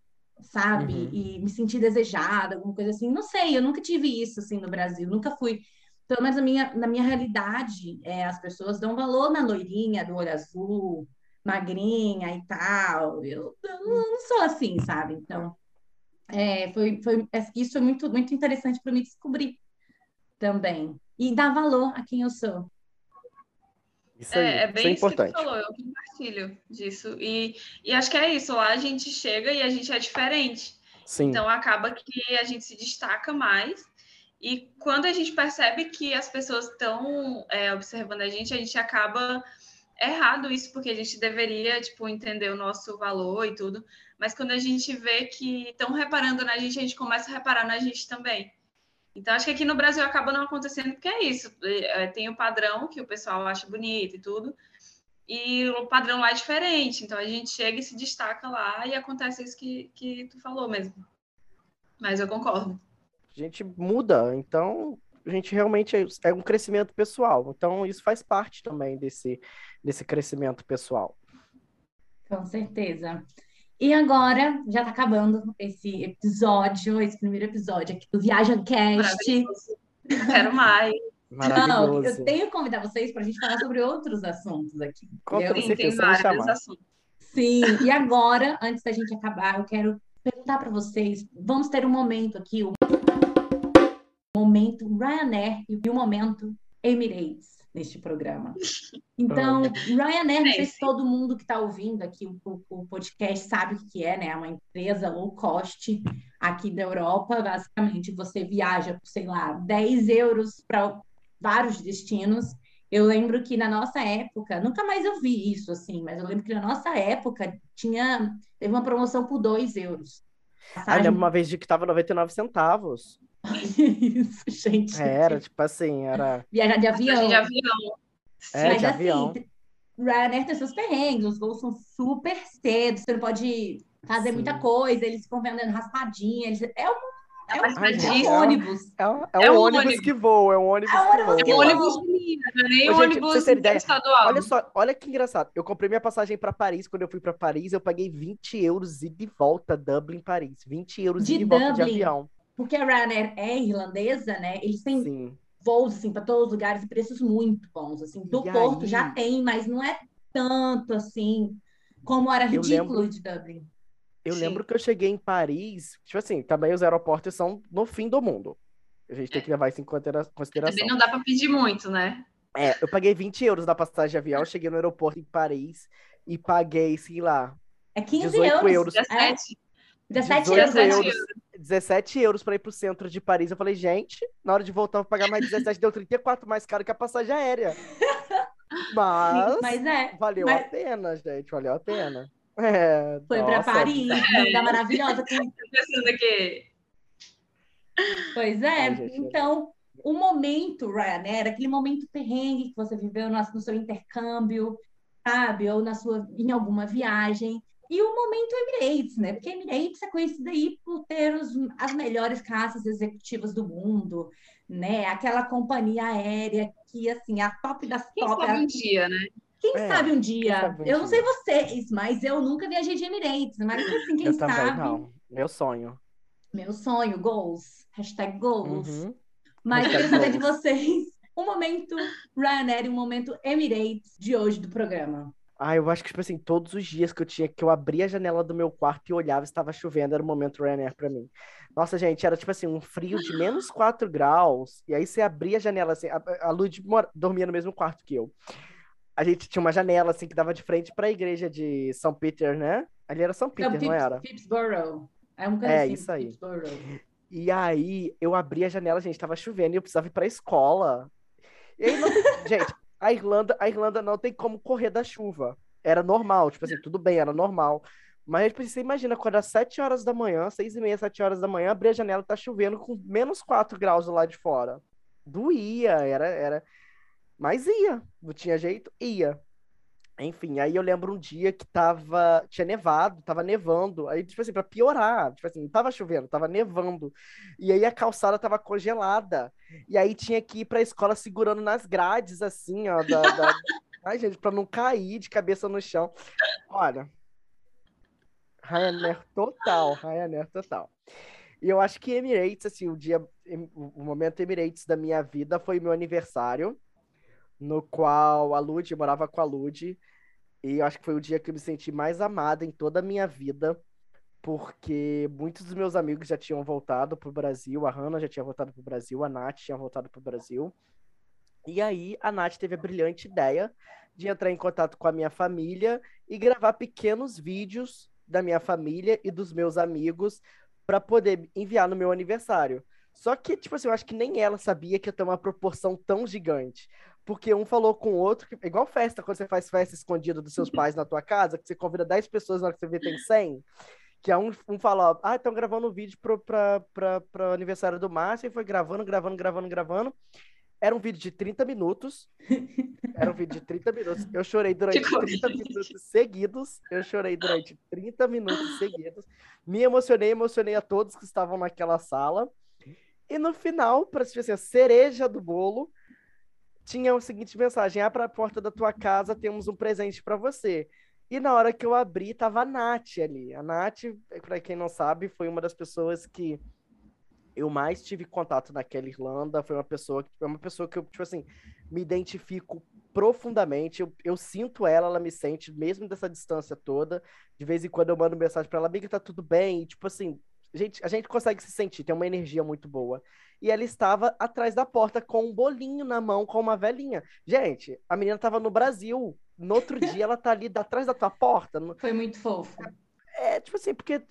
sabe? Uhum. E me senti desejada, alguma coisa assim. Não sei, eu nunca tive isso assim no Brasil, nunca fui pelo menos na minha, na minha realidade, é, as pessoas dão valor na loirinha do olho azul, magrinha e tal. Eu, eu não sou assim, sabe? Então, é, foi, foi, é, isso foi muito, muito interessante para me descobrir também. E dar valor a quem eu sou. Isso aí, é, é bem isso, é isso que você falou, eu compartilho disso. E, e acho que é isso, lá a gente chega e a gente é diferente. Sim. Então acaba que a gente se destaca mais. E quando a gente percebe que as pessoas estão é, observando a gente, a gente acaba errado isso, porque a gente deveria, tipo, entender o nosso valor e tudo. Mas quando a gente vê que estão reparando na gente, a gente começa a reparar na gente também. Então, acho que aqui no Brasil acaba não acontecendo, porque é isso. É, tem o padrão que o pessoal acha bonito e tudo, e o padrão lá é diferente. Então, a gente chega e se destaca lá e acontece isso que, que tu falou mesmo. Mas eu concordo. A gente muda, então a gente realmente é, é um crescimento pessoal. Então, isso faz parte também desse, desse crescimento pessoal. Com certeza. E agora, já está acabando esse episódio, esse primeiro episódio aqui do Viaja Cast. Quero mais. Não, eu tenho que convidar vocês para a gente falar sobre outros assuntos aqui. Com certeza, vários assuntos. Sim, e agora, antes da gente acabar, eu quero perguntar para vocês, vamos ter um momento aqui, um momento Ryanair e o momento Emirates neste programa. Então, Ryanair, não sei se todo mundo que está ouvindo aqui o, o, podcast sabe o que é, né? É uma empresa low cost aqui da Europa. Basicamente, você viaja por, sei lá, 10 euros para vários destinos. Eu lembro que na nossa época, nunca mais eu vi isso assim, mas eu lembro que na nossa época tinha, teve uma promoção por 2 euros. Ah, eu lembro uma vez de que estava 99 centavos. Isso, gente. Era, tipo assim, era. Viajar de avião. De avião. É, Mas, de assim, avião. Ryanair tem seus perrengues, os voos são super cedo, você não pode fazer Sim. muita coisa, eles ficam vendendo raspadinha. Eles... É um é um, é um ônibus. É um, é um, é um ônibus, ônibus, que voa, é um ônibus, é um ônibus que voa. É um ônibus de linha, não é nem Ô, ônibus estadual. Olha só, olha que engraçado. Eu comprei minha passagem para Paris, quando eu fui para Paris, eu paguei 20 euros e de volta, Dublin, Paris. 20 euros de, de volta de avião porque a Ryanair é irlandesa, né? Eles têm Sim. voos assim para todos os lugares e preços muito bons, assim. Do e Porto aí? já tem, mas não é tanto assim como era ridículo lembro... de Dublin. Eu Sim. lembro que eu cheguei em Paris, tipo assim, também os aeroportos são no fim do mundo. A gente é. tem que levar isso em consideração. Também não dá para pedir muito, né? É, eu paguei 20 euros da passagem de avião, cheguei no aeroporto em Paris e paguei, sei lá. É 15 18 euros. euros. 17. 17 euros. euros. 17 euros para ir pro centro de Paris. Eu falei, gente, na hora de voltar, eu vou pagar mais 17, deu 34 mais caro que a passagem aérea. Mas, mas é, valeu mas... a pena, gente, valeu a pena. É, Foi para Paris, é. maravilhosa. Pensando aqui. Pois é, Ai, gente, então, o momento, Ryanair, aquele momento perrengue que você viveu no, no seu intercâmbio, sabe? Ou na sua, em alguma viagem e o momento Emirates, né? Porque Emirates é conhecida aí por ter os, as melhores caças executivas do mundo, né? Aquela companhia aérea que, assim, a top das Quem top. Sabe um dia, né? Quem é, sabe um dia? Sabe um eu dia. não sei vocês, mas eu nunca viajei de Emirates. Mas assim, quem eu sabe. Também não. Meu sonho. Meu sonho, goals. Hashtag goals. Uhum. Mas queria saber de vocês o momento Ryanair e o momento Emirates de hoje do programa. Ah, eu acho que, tipo assim, todos os dias que eu tinha, que eu abria a janela do meu quarto e olhava, estava chovendo, era o momento Ryanair pra mim. Nossa, gente, era tipo assim, um frio de menos 4 graus, e aí você abria a janela, assim, a, a Lud dormia no mesmo quarto que eu. A gente tinha uma janela, assim, que dava de frente para a igreja de São Peter, né? Ali era São Peter, não, não era? Phipsborough. É, um é assim, isso aí. E aí, eu abri a janela, gente, tava chovendo, e eu precisava ir pra escola. E aí, não... gente, a Irlanda, a Irlanda não tem como correr da chuva. Era normal, tipo assim, tudo bem, era normal. Mas tipo, você imagina, quando às 7 horas da manhã, 6 e meia, 7 horas da manhã, abrir a janela tá chovendo com menos 4 graus lado de fora. Doía, era, era. Mas ia, não tinha jeito, ia. Enfim, aí eu lembro um dia que tava. Tinha nevado, tava nevando. Aí, tipo assim, pra piorar, tipo assim, não tava chovendo, tava nevando. E aí a calçada tava congelada. E aí tinha que ir pra escola segurando nas grades, assim, ó, da, da... Ai, gente, pra não cair de cabeça no chão. Olha. Ryanair total, Ryanair total. E eu acho que Emirates, assim, o dia, o momento Emirates da minha vida foi meu aniversário no qual a Lud, eu morava com a Lud, e eu acho que foi o dia que eu me senti mais amada em toda a minha vida, porque muitos dos meus amigos já tinham voltado pro Brasil, a Hannah já tinha voltado pro Brasil, a Nath tinha voltado pro Brasil. E aí a Nath teve a brilhante ideia de entrar em contato com a minha família e gravar pequenos vídeos da minha família e dos meus amigos para poder enviar no meu aniversário. Só que, tipo assim, eu acho que nem ela sabia que ia ter uma proporção tão gigante. Porque um falou com o outro, que, igual festa, quando você faz festa escondida dos seus pais na tua casa, que você convida 10 pessoas, na hora que você vê tem 100, que é um, um fala, ah, estão gravando um vídeo pra, pra aniversário do Márcio, e foi gravando, gravando, gravando, gravando. Era um vídeo de 30 minutos. Era um vídeo de 30 minutos. Eu chorei durante tipo, 30 minutos seguidos. Eu chorei durante 30 minutos seguidos. Me emocionei, emocionei a todos que estavam naquela sala. E no final, para assim, a cereja do bolo, tinha a seguinte mensagem: abra a porta da tua casa, temos um presente para você. E na hora que eu abri, tava a Nath ali. A Nath, para quem não sabe, foi uma das pessoas que eu mais tive contato naquela Irlanda. Foi uma pessoa que é uma pessoa que eu, tipo assim, me identifico profundamente. Eu, eu sinto ela, ela me sente, mesmo dessa distância toda. De vez em quando eu mando mensagem para ela, amiga, tá tudo bem. E, tipo assim, a gente, a gente consegue se sentir, tem uma energia muito boa. E ela estava atrás da porta com um bolinho na mão, com uma velhinha. Gente, a menina estava no Brasil. No outro dia, ela tá ali atrás da tua porta. Foi muito fofo. É, tipo assim, porque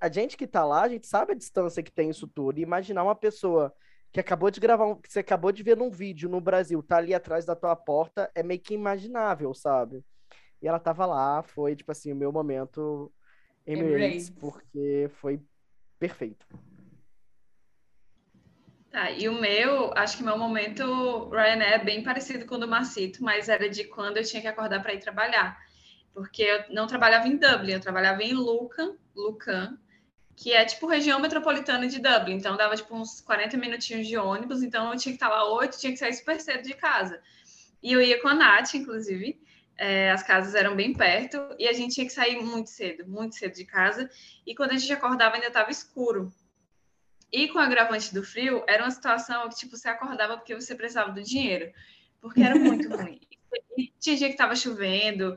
a gente que tá lá, a gente sabe a distância que tem isso tudo. E imaginar uma pessoa que acabou de gravar, um, que você acabou de ver num vídeo no Brasil, tá ali atrás da tua porta, é meio que imaginável, sabe? E ela tava lá, foi, tipo assim, o meu momento Emirates, porque foi perfeito. Tá, e o meu, acho que meu momento Ryanair é bem parecido com o do Marcito, mas era de quando eu tinha que acordar para ir trabalhar. Porque eu não trabalhava em Dublin, eu trabalhava em Lucan, Lucan, que é tipo região metropolitana de Dublin. Então dava tipo uns 40 minutinhos de ônibus, então eu tinha que estar lá 8, tinha que sair super cedo de casa. E eu ia com a Nath, inclusive, é, as casas eram bem perto e a gente tinha que sair muito cedo, muito cedo de casa. E quando a gente acordava ainda estava escuro. E com o agravante do frio, era uma situação que tipo você acordava porque você precisava do dinheiro, porque era muito ruim. E tinha dia que estava chovendo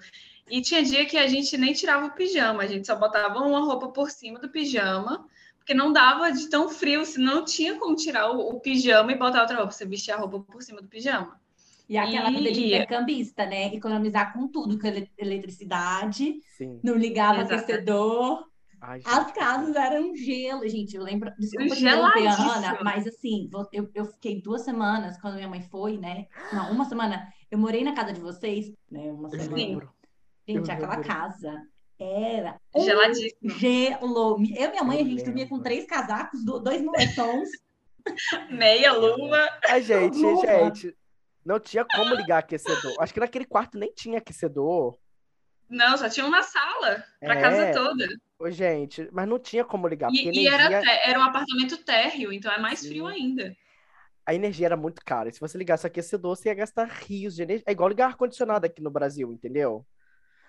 e tinha dia que a gente nem tirava o pijama, a gente só botava uma roupa por cima do pijama, porque não dava de tão frio, se não tinha como tirar o, o pijama e botar outra roupa, você vestia a roupa por cima do pijama. E aquela vida de intercambista, né? Economizar com tudo, com eletricidade, Sim. não ligava aquecedor. Ai, As casas eram gelo, gente. Eu lembro, desculpa te interromper, Ana, mas assim, eu, eu fiquei duas semanas quando minha mãe foi, né? Não, uma semana. Eu morei na casa de vocês, né? Uma semana. Sim. Gente, eu aquela lembro. casa era geladíssimo. Gelo. Eu e minha mãe, eu a gente lembro. dormia com três casacos, dois moletons. Meia luva. A gente, luva. gente, não tinha como ligar aquecedor. Acho que naquele quarto nem tinha aquecedor. Não, só tinha uma sala para é... casa toda. Ô, gente, mas não tinha como ligar. E, energia... e era, era um apartamento térreo, então é mais Sim. frio ainda. A energia era muito cara. E se você ligasse aquecedor, você ia gastar rios de energia. É igual ligar ar-condicionado aqui no Brasil, entendeu?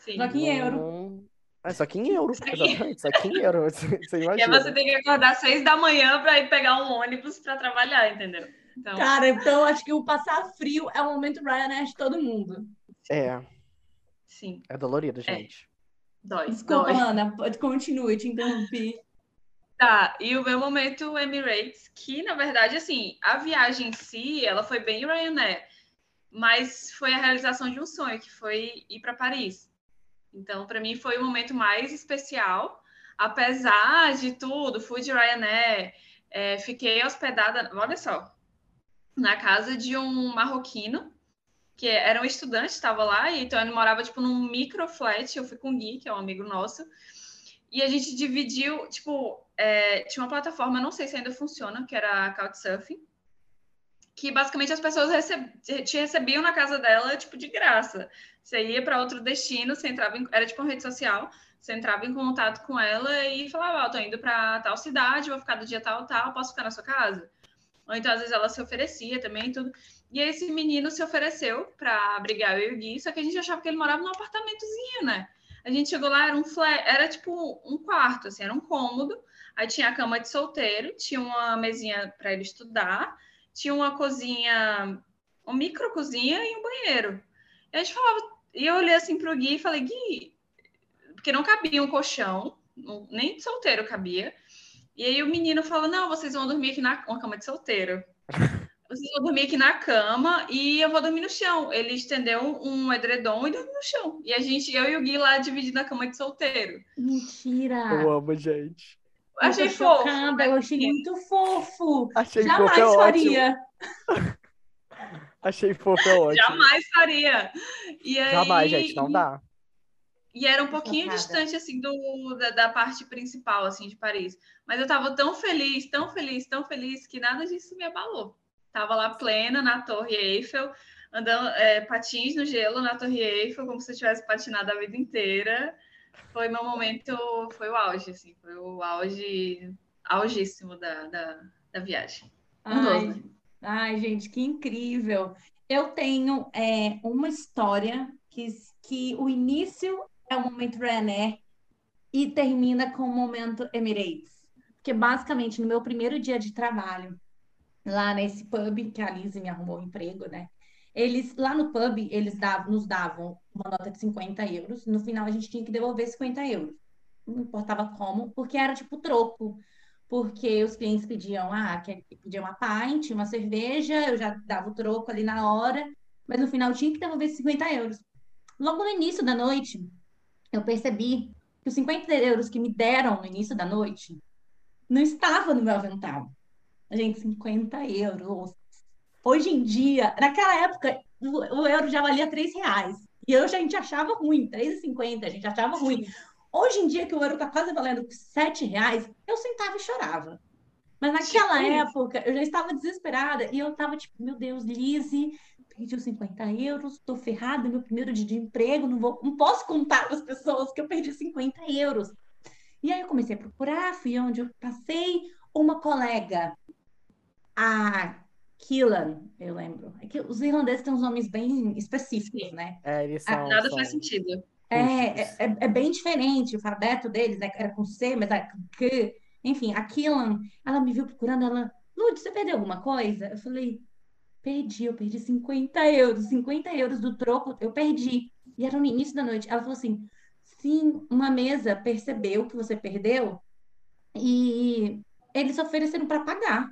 Sim. Só que em euro. É, só que em euro, exatamente. Só que em euro. Você imagina. E aí você tem que acordar às seis da manhã para ir pegar um ônibus para trabalhar, entendeu? Então... Cara, então acho que o passar frio é o momento Ryanair de todo mundo. É. Sim. É dolorido, é. gente. É. Dói. Desculpa, dói. Ana, continue, te interrompi. Tá, e o meu momento Emirates, que na verdade, assim, a viagem em si, ela foi bem Ryanair, mas foi a realização de um sonho, que foi ir para Paris. Então, para mim, foi o momento mais especial, apesar de tudo, fui de Ryanair, é, fiquei hospedada, olha só, na casa de um marroquino, que era um estudante, estava lá, e então ele morava tipo num micro flat, eu fui com o Gui, que é um amigo nosso, e a gente dividiu, tipo, é, tinha uma plataforma, não sei se ainda funciona, que era a Couchsurfing, que basicamente as pessoas receb te recebiam na casa dela, tipo, de graça. Você ia para outro destino, você entrava em, era tipo uma rede social, você entrava em contato com ela e falava, ó, oh, tô indo para tal cidade, vou ficar do dia tal, tal, posso ficar na sua casa? Ou então, às vezes, ela se oferecia também tudo. E esse menino se ofereceu para abrigar eu e o Gui, só que a gente achava que ele morava num apartamentozinho, né? A gente chegou lá, era um flat, era tipo um quarto, assim, era um cômodo. Aí tinha a cama de solteiro, tinha uma mesinha para ele estudar, tinha uma cozinha, uma micro cozinha e um banheiro. E a gente falava, e eu olhei assim pro Gui e falei, Gui, porque não cabia um colchão, nem de solteiro cabia. E aí o menino falou: Não, vocês vão dormir aqui na uma cama de solteiro. vocês vão dormir aqui na cama e eu vou dormir no chão. Ele estendeu um edredom e dormiu no chão. E a gente, eu e o Gui lá dividindo a cama de solteiro. Mentira! Eu amo, gente. Eu achei fofo. Eu achei muito fofo. Achei Jamais fofo, é faria. achei fofo, é ótimo. Jamais faria. E aí... Jamais, gente, não dá. E era um pouquinho Focada. distante, assim, do, da, da, parte principal, assim, de Paris. Mas eu tava tão feliz, tão feliz, tão feliz, que nada disso me abalou. Tava lá plena, na Torre Eiffel, andando é, patins no gelo na Torre Eiffel, como se eu tivesse patinado a vida inteira. Foi meu momento, foi o auge, assim, foi o auge, augíssimo da, da, da viagem. Ai, ai, gente, que incrível. Eu tenho é, uma história que, que o início é o momento Ryanair e termina com o momento Emirates. Porque basicamente no meu primeiro dia de trabalho, lá nesse pub que a Lizzie me arrumou um emprego, né? Eles, lá no pub, eles davam, nos davam uma nota de 50 euros. No final, a gente tinha que devolver 50 euros. Não importava como, porque era tipo troco. Porque os clientes pediam, ah, pediam uma pint, uma cerveja, eu já dava o troco ali na hora, mas no final tinha que devolver 50 euros. Logo no início da noite, eu percebi que os 50 euros que me deram no início da noite não estava no meu avental. Gente, 50 euros. Hoje em dia, naquela época, o, euro já valia 3 reais. E eu, a gente achava ruim, 3,50, a gente achava ruim. Hoje em dia, que o euro está quase valendo 7 reais, eu sentava e chorava. Mas naquela época, eu já estava desesperada e eu estava tipo, meu Deus, Lise, perdi os 50 euros, tô ferrada, meu primeiro dia de emprego, não, vou, não posso contar para as pessoas que eu perdi 50 euros. E aí eu comecei a procurar, fui onde eu passei, uma colega, a Killan, eu lembro. É que os irlandeses têm uns nomes bem específicos, né? É, eles são, Nada são... faz sentido. É, é, é, é, bem diferente, o alfabeto deles né? era com C, mas é com Enfim, a Killan, ela me viu procurando, ela... Lud, você perdeu alguma coisa? Eu falei, Perdi, eu perdi 50 euros. 50 euros do troco, eu perdi. E era no início da noite. Ela falou assim: sim, uma mesa percebeu que você perdeu e eles ofereceram para pagar.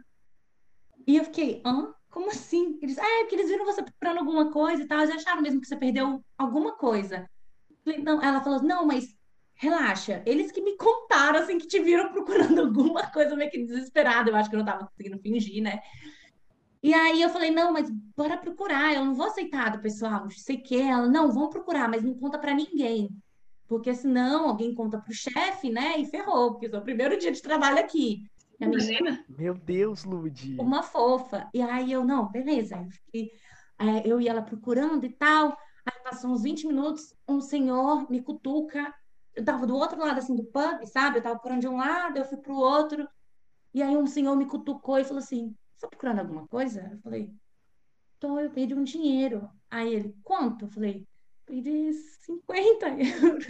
E eu fiquei, hã? Como assim? Eles, ah, é porque eles viram você procurando alguma coisa e tal, eles acharam mesmo que você perdeu alguma coisa. Não, ela falou, não, mas relaxa, eles que me contaram, assim, que te viram procurando alguma coisa, meio que desesperada, eu acho que eu não tava conseguindo fingir, né? E aí eu falei, não, mas bora procurar, eu não vou aceitar do pessoal, sei que ela, não, vão procurar, mas não conta para ninguém. Porque senão alguém conta pro chefe, né? E ferrou, porque é o primeiro dia de trabalho aqui. Imagina. Meu Deus, Ludi. Uma fofa. E aí eu, não, beleza. Eu, fiquei, é, eu ia ela procurando e tal. Aí passou uns 20 minutos, um senhor me cutuca. Eu tava do outro lado, assim, do pub, sabe? Eu tava procurando de um lado, eu fui pro outro. E aí um senhor me cutucou e falou assim: tá procurando alguma coisa? Eu falei, tô, eu perdi um dinheiro. Aí ele, quanto? Eu falei, perdi 50 euros.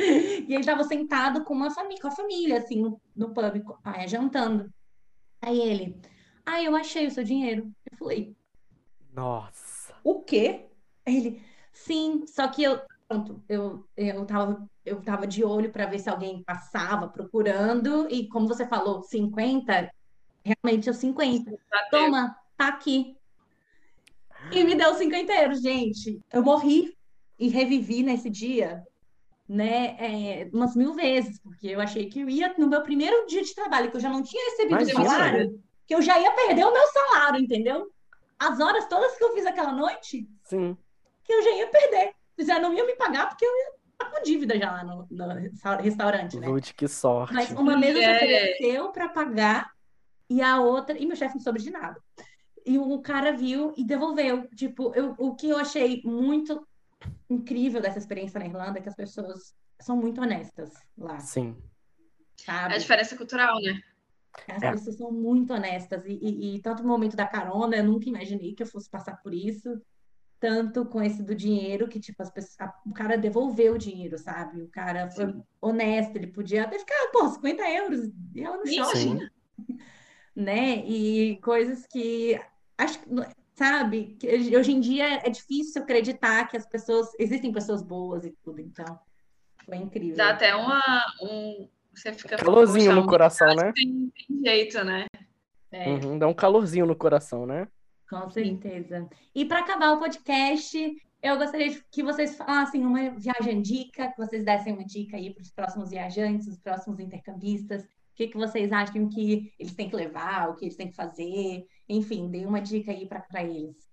E ele estava sentado com uma família, com a família, assim, no, no pub, aí, jantando. Aí ele, ah, eu achei o seu dinheiro. Eu falei, nossa. O quê? Ele, sim, só que eu, pronto, eu, eu tava, eu tava de olho para ver se alguém passava procurando, e como você falou, 50, realmente é 50. Toma, tá aqui. E me deu 50 euros, gente. Eu morri e revivi nesse dia, né, é, umas mil vezes, porque eu achei que eu ia, no meu primeiro dia de trabalho, que eu já não tinha recebido Imagina. salário, que eu já ia perder o meu salário, entendeu? As horas todas que eu fiz aquela noite, Sim. que eu já ia perder. Já não ia me pagar, porque eu ia estar com dívida já lá no, no restaurante, né? Lute, que sorte. Mas uma mesa é. se ofereceu para pagar e a outra, e meu chefe não soube de nada. E o cara viu e devolveu. Tipo, eu, o que eu achei muito incrível dessa experiência na Irlanda é que as pessoas são muito honestas lá. Sim. Sabe? É a diferença cultural, né? As é. pessoas são muito honestas. E, e, e, tanto no momento da carona, eu nunca imaginei que eu fosse passar por isso. Tanto com esse do dinheiro, que, tipo, as pessoas, a, o cara devolveu o dinheiro, sabe? O cara foi Sim. honesto, ele podia até ficar, pô, 50 euros, e ela no shopping né? E coisas que acho sabe, que hoje em dia é difícil acreditar que as pessoas existem pessoas boas e tudo, então foi incrível. Dá até uma um você fica calorzinho no coração, né? Tem, tem, jeito, né? É. Uhum, dá um calorzinho no coração, né? Com certeza. E para acabar o podcast, eu gostaria que vocês falassem uma viagem dica, que vocês dessem uma dica aí para os próximos viajantes, os próximos intercambistas. O que, que vocês acham que eles têm que levar, o que eles têm que fazer? Enfim, dê uma dica aí para eles.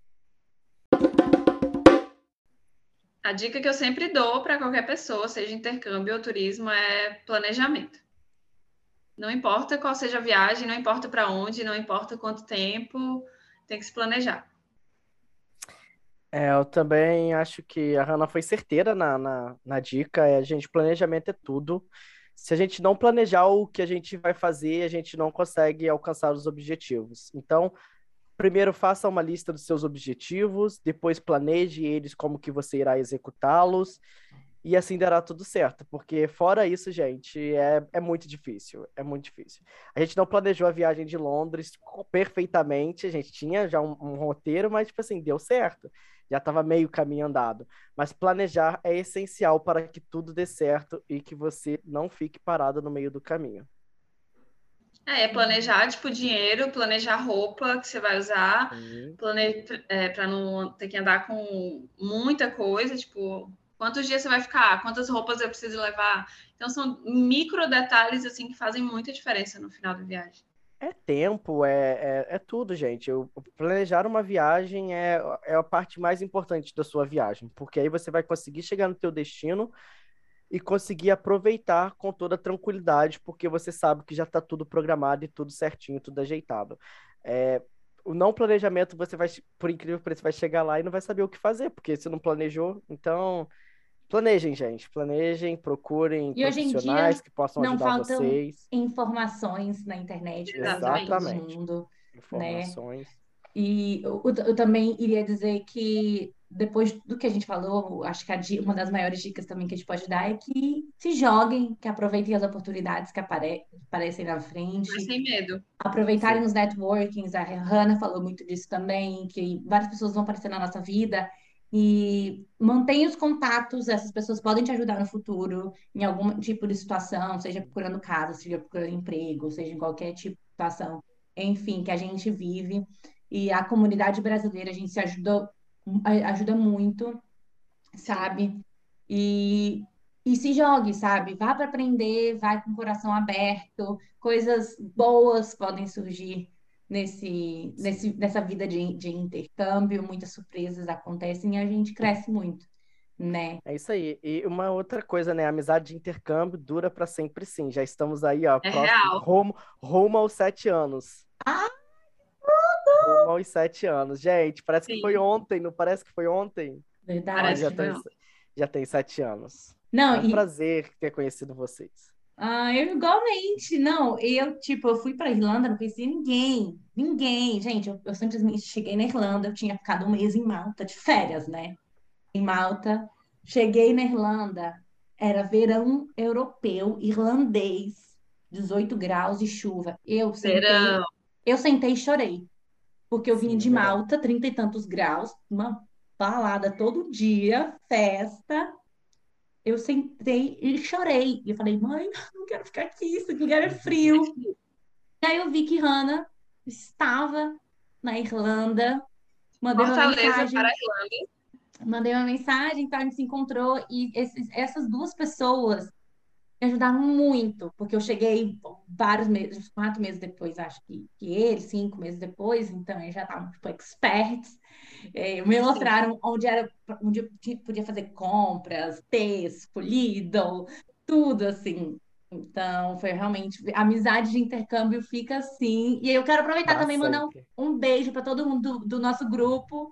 A dica que eu sempre dou para qualquer pessoa, seja intercâmbio ou turismo, é planejamento. Não importa qual seja a viagem, não importa para onde, não importa quanto tempo, tem que se planejar. É, eu também acho que a Hannah foi certeira na, na, na dica. É, a gente, planejamento é tudo. Se a gente não planejar o que a gente vai fazer, a gente não consegue alcançar os objetivos. Então, primeiro faça uma lista dos seus objetivos, depois planeje eles como que você irá executá-los e assim dará tudo certo, porque fora isso, gente, é, é muito difícil, é muito difícil. A gente não planejou a viagem de Londres perfeitamente, a gente tinha já um, um roteiro, mas, tipo assim, deu certo, já estava meio caminho andado. Mas planejar é essencial para que tudo dê certo e que você não fique parado no meio do caminho. É, é planejar, tipo, dinheiro, planejar roupa que você vai usar, uhum. plane... é, para não ter que andar com muita coisa, tipo, quantos dias você vai ficar, quantas roupas eu preciso levar. Então, são micro detalhes, assim, que fazem muita diferença no final da viagem. É tempo, é, é, é tudo, gente. Planejar uma viagem é, é a parte mais importante da sua viagem, porque aí você vai conseguir chegar no teu destino e conseguir aproveitar com toda tranquilidade, porque você sabe que já está tudo programado e tudo certinho, tudo ajeitado. É, o não planejamento, você vai, por incrível que pareça, vai chegar lá e não vai saber o que fazer, porque você não planejou. Então, planejem, gente. Planejem, procurem e profissionais que possam ajudar vocês. Informações na internet. Exatamente. Mundo, né? Informações. Né? E eu, eu, também iria dizer que depois do que a gente falou, acho que uma das maiores dicas também que a gente pode dar é que se joguem, que aproveitem as oportunidades que apare, aparecem na frente. Mas sem medo. Aproveitarem Sim. os networkings, a Hannah falou muito disso também, que várias pessoas vão aparecer na nossa vida e mantenha os contatos, essas pessoas podem te ajudar no futuro, em algum tipo de situação, seja procurando casa, seja procurando emprego, seja em qualquer tipo de situação, enfim, que a gente vive e a comunidade brasileira, a gente se ajuda, ajuda muito, sabe? E, e se jogue, sabe? Vá para aprender, vai com o coração aberto, coisas boas podem surgir nesse, nesse, nessa vida de, de intercâmbio, muitas surpresas acontecem e a gente cresce muito. Né? É isso aí. E uma outra coisa, né? A amizade de intercâmbio dura para sempre, sim. Já estamos aí, ó, é próximo, rumo, rumo aos sete anos. Ah, Rumo aos sete anos. Gente, parece Sim. que foi ontem, não parece que foi ontem? Verdade. já, tem, já tem sete anos. Não, é um e... prazer ter conhecido vocês. Ah, eu igualmente. Não, eu, tipo, eu fui para Irlanda, não conheci ninguém. Ninguém. Gente, eu, eu simplesmente cheguei na Irlanda, eu tinha ficado um mês em Malta, de férias, né? Em Malta. Cheguei na Irlanda, era verão europeu, irlandês, 18 graus e chuva. Eu sentei, verão. eu sentei e chorei. Porque eu vim de Malta, trinta e tantos graus, uma balada todo dia, festa. Eu sentei e chorei. E eu falei, mãe, não quero ficar aqui, isso aqui é frio. E aí eu vi que Hannah estava na Irlanda. Mandei Fortaleza uma mensagem, para a Irlanda. Mandei uma mensagem, então a gente se encontrou. E esses, essas duas pessoas me ajudaram muito, porque eu cheguei vários meses, quatro meses depois, acho que, que ele, cinco meses depois, então eles já estavam tipo, experts. É, me mostraram onde era, onde eu podia fazer compras, Tesco, Lidl, tudo assim. Então, foi realmente. A amizade de intercâmbio fica assim. E eu quero aproveitar tá também e mandar um, um beijo para todo mundo do, do, nosso grupo.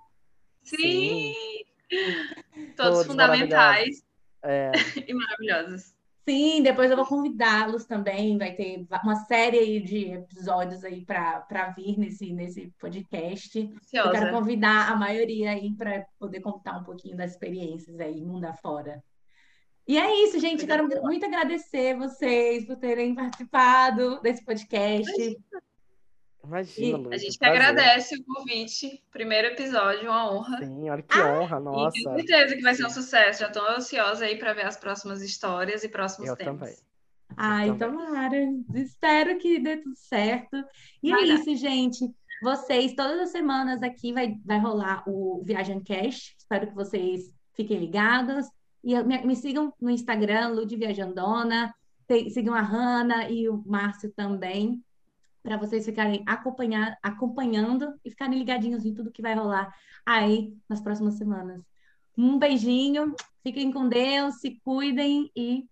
Sim! Sim. Todos, Todos fundamentais é. e maravilhosos. Sim, depois eu vou convidá-los também. Vai ter uma série de episódios aí para vir nesse, nesse podcast. Ansiosa. Eu quero convidar a maioria aí para poder contar um pouquinho das experiências aí, mundo afora. E é isso, gente. Quero muito agradecer vocês por terem participado desse podcast. Imagina, Luiz, A gente que agradece o convite. Primeiro episódio, uma honra. Sim, olha que ah, honra, nossa. Tenho certeza que vai ser um sucesso. Já estou ansiosa aí para ver as próximas histórias e próximos Eu temas. também. Ai, tomara. Espero que dê tudo certo. E vai é dar. isso, gente. Vocês, todas as semanas aqui vai, vai rolar o Viagem Cash. Espero que vocês fiquem ligados. E me, me sigam no Instagram, Lud Viajandona. Sigam a Hanna e o Márcio também, para vocês ficarem acompanhar, acompanhando e ficarem ligadinhos em tudo que vai rolar aí nas próximas semanas. Um beijinho, fiquem com Deus, se cuidem e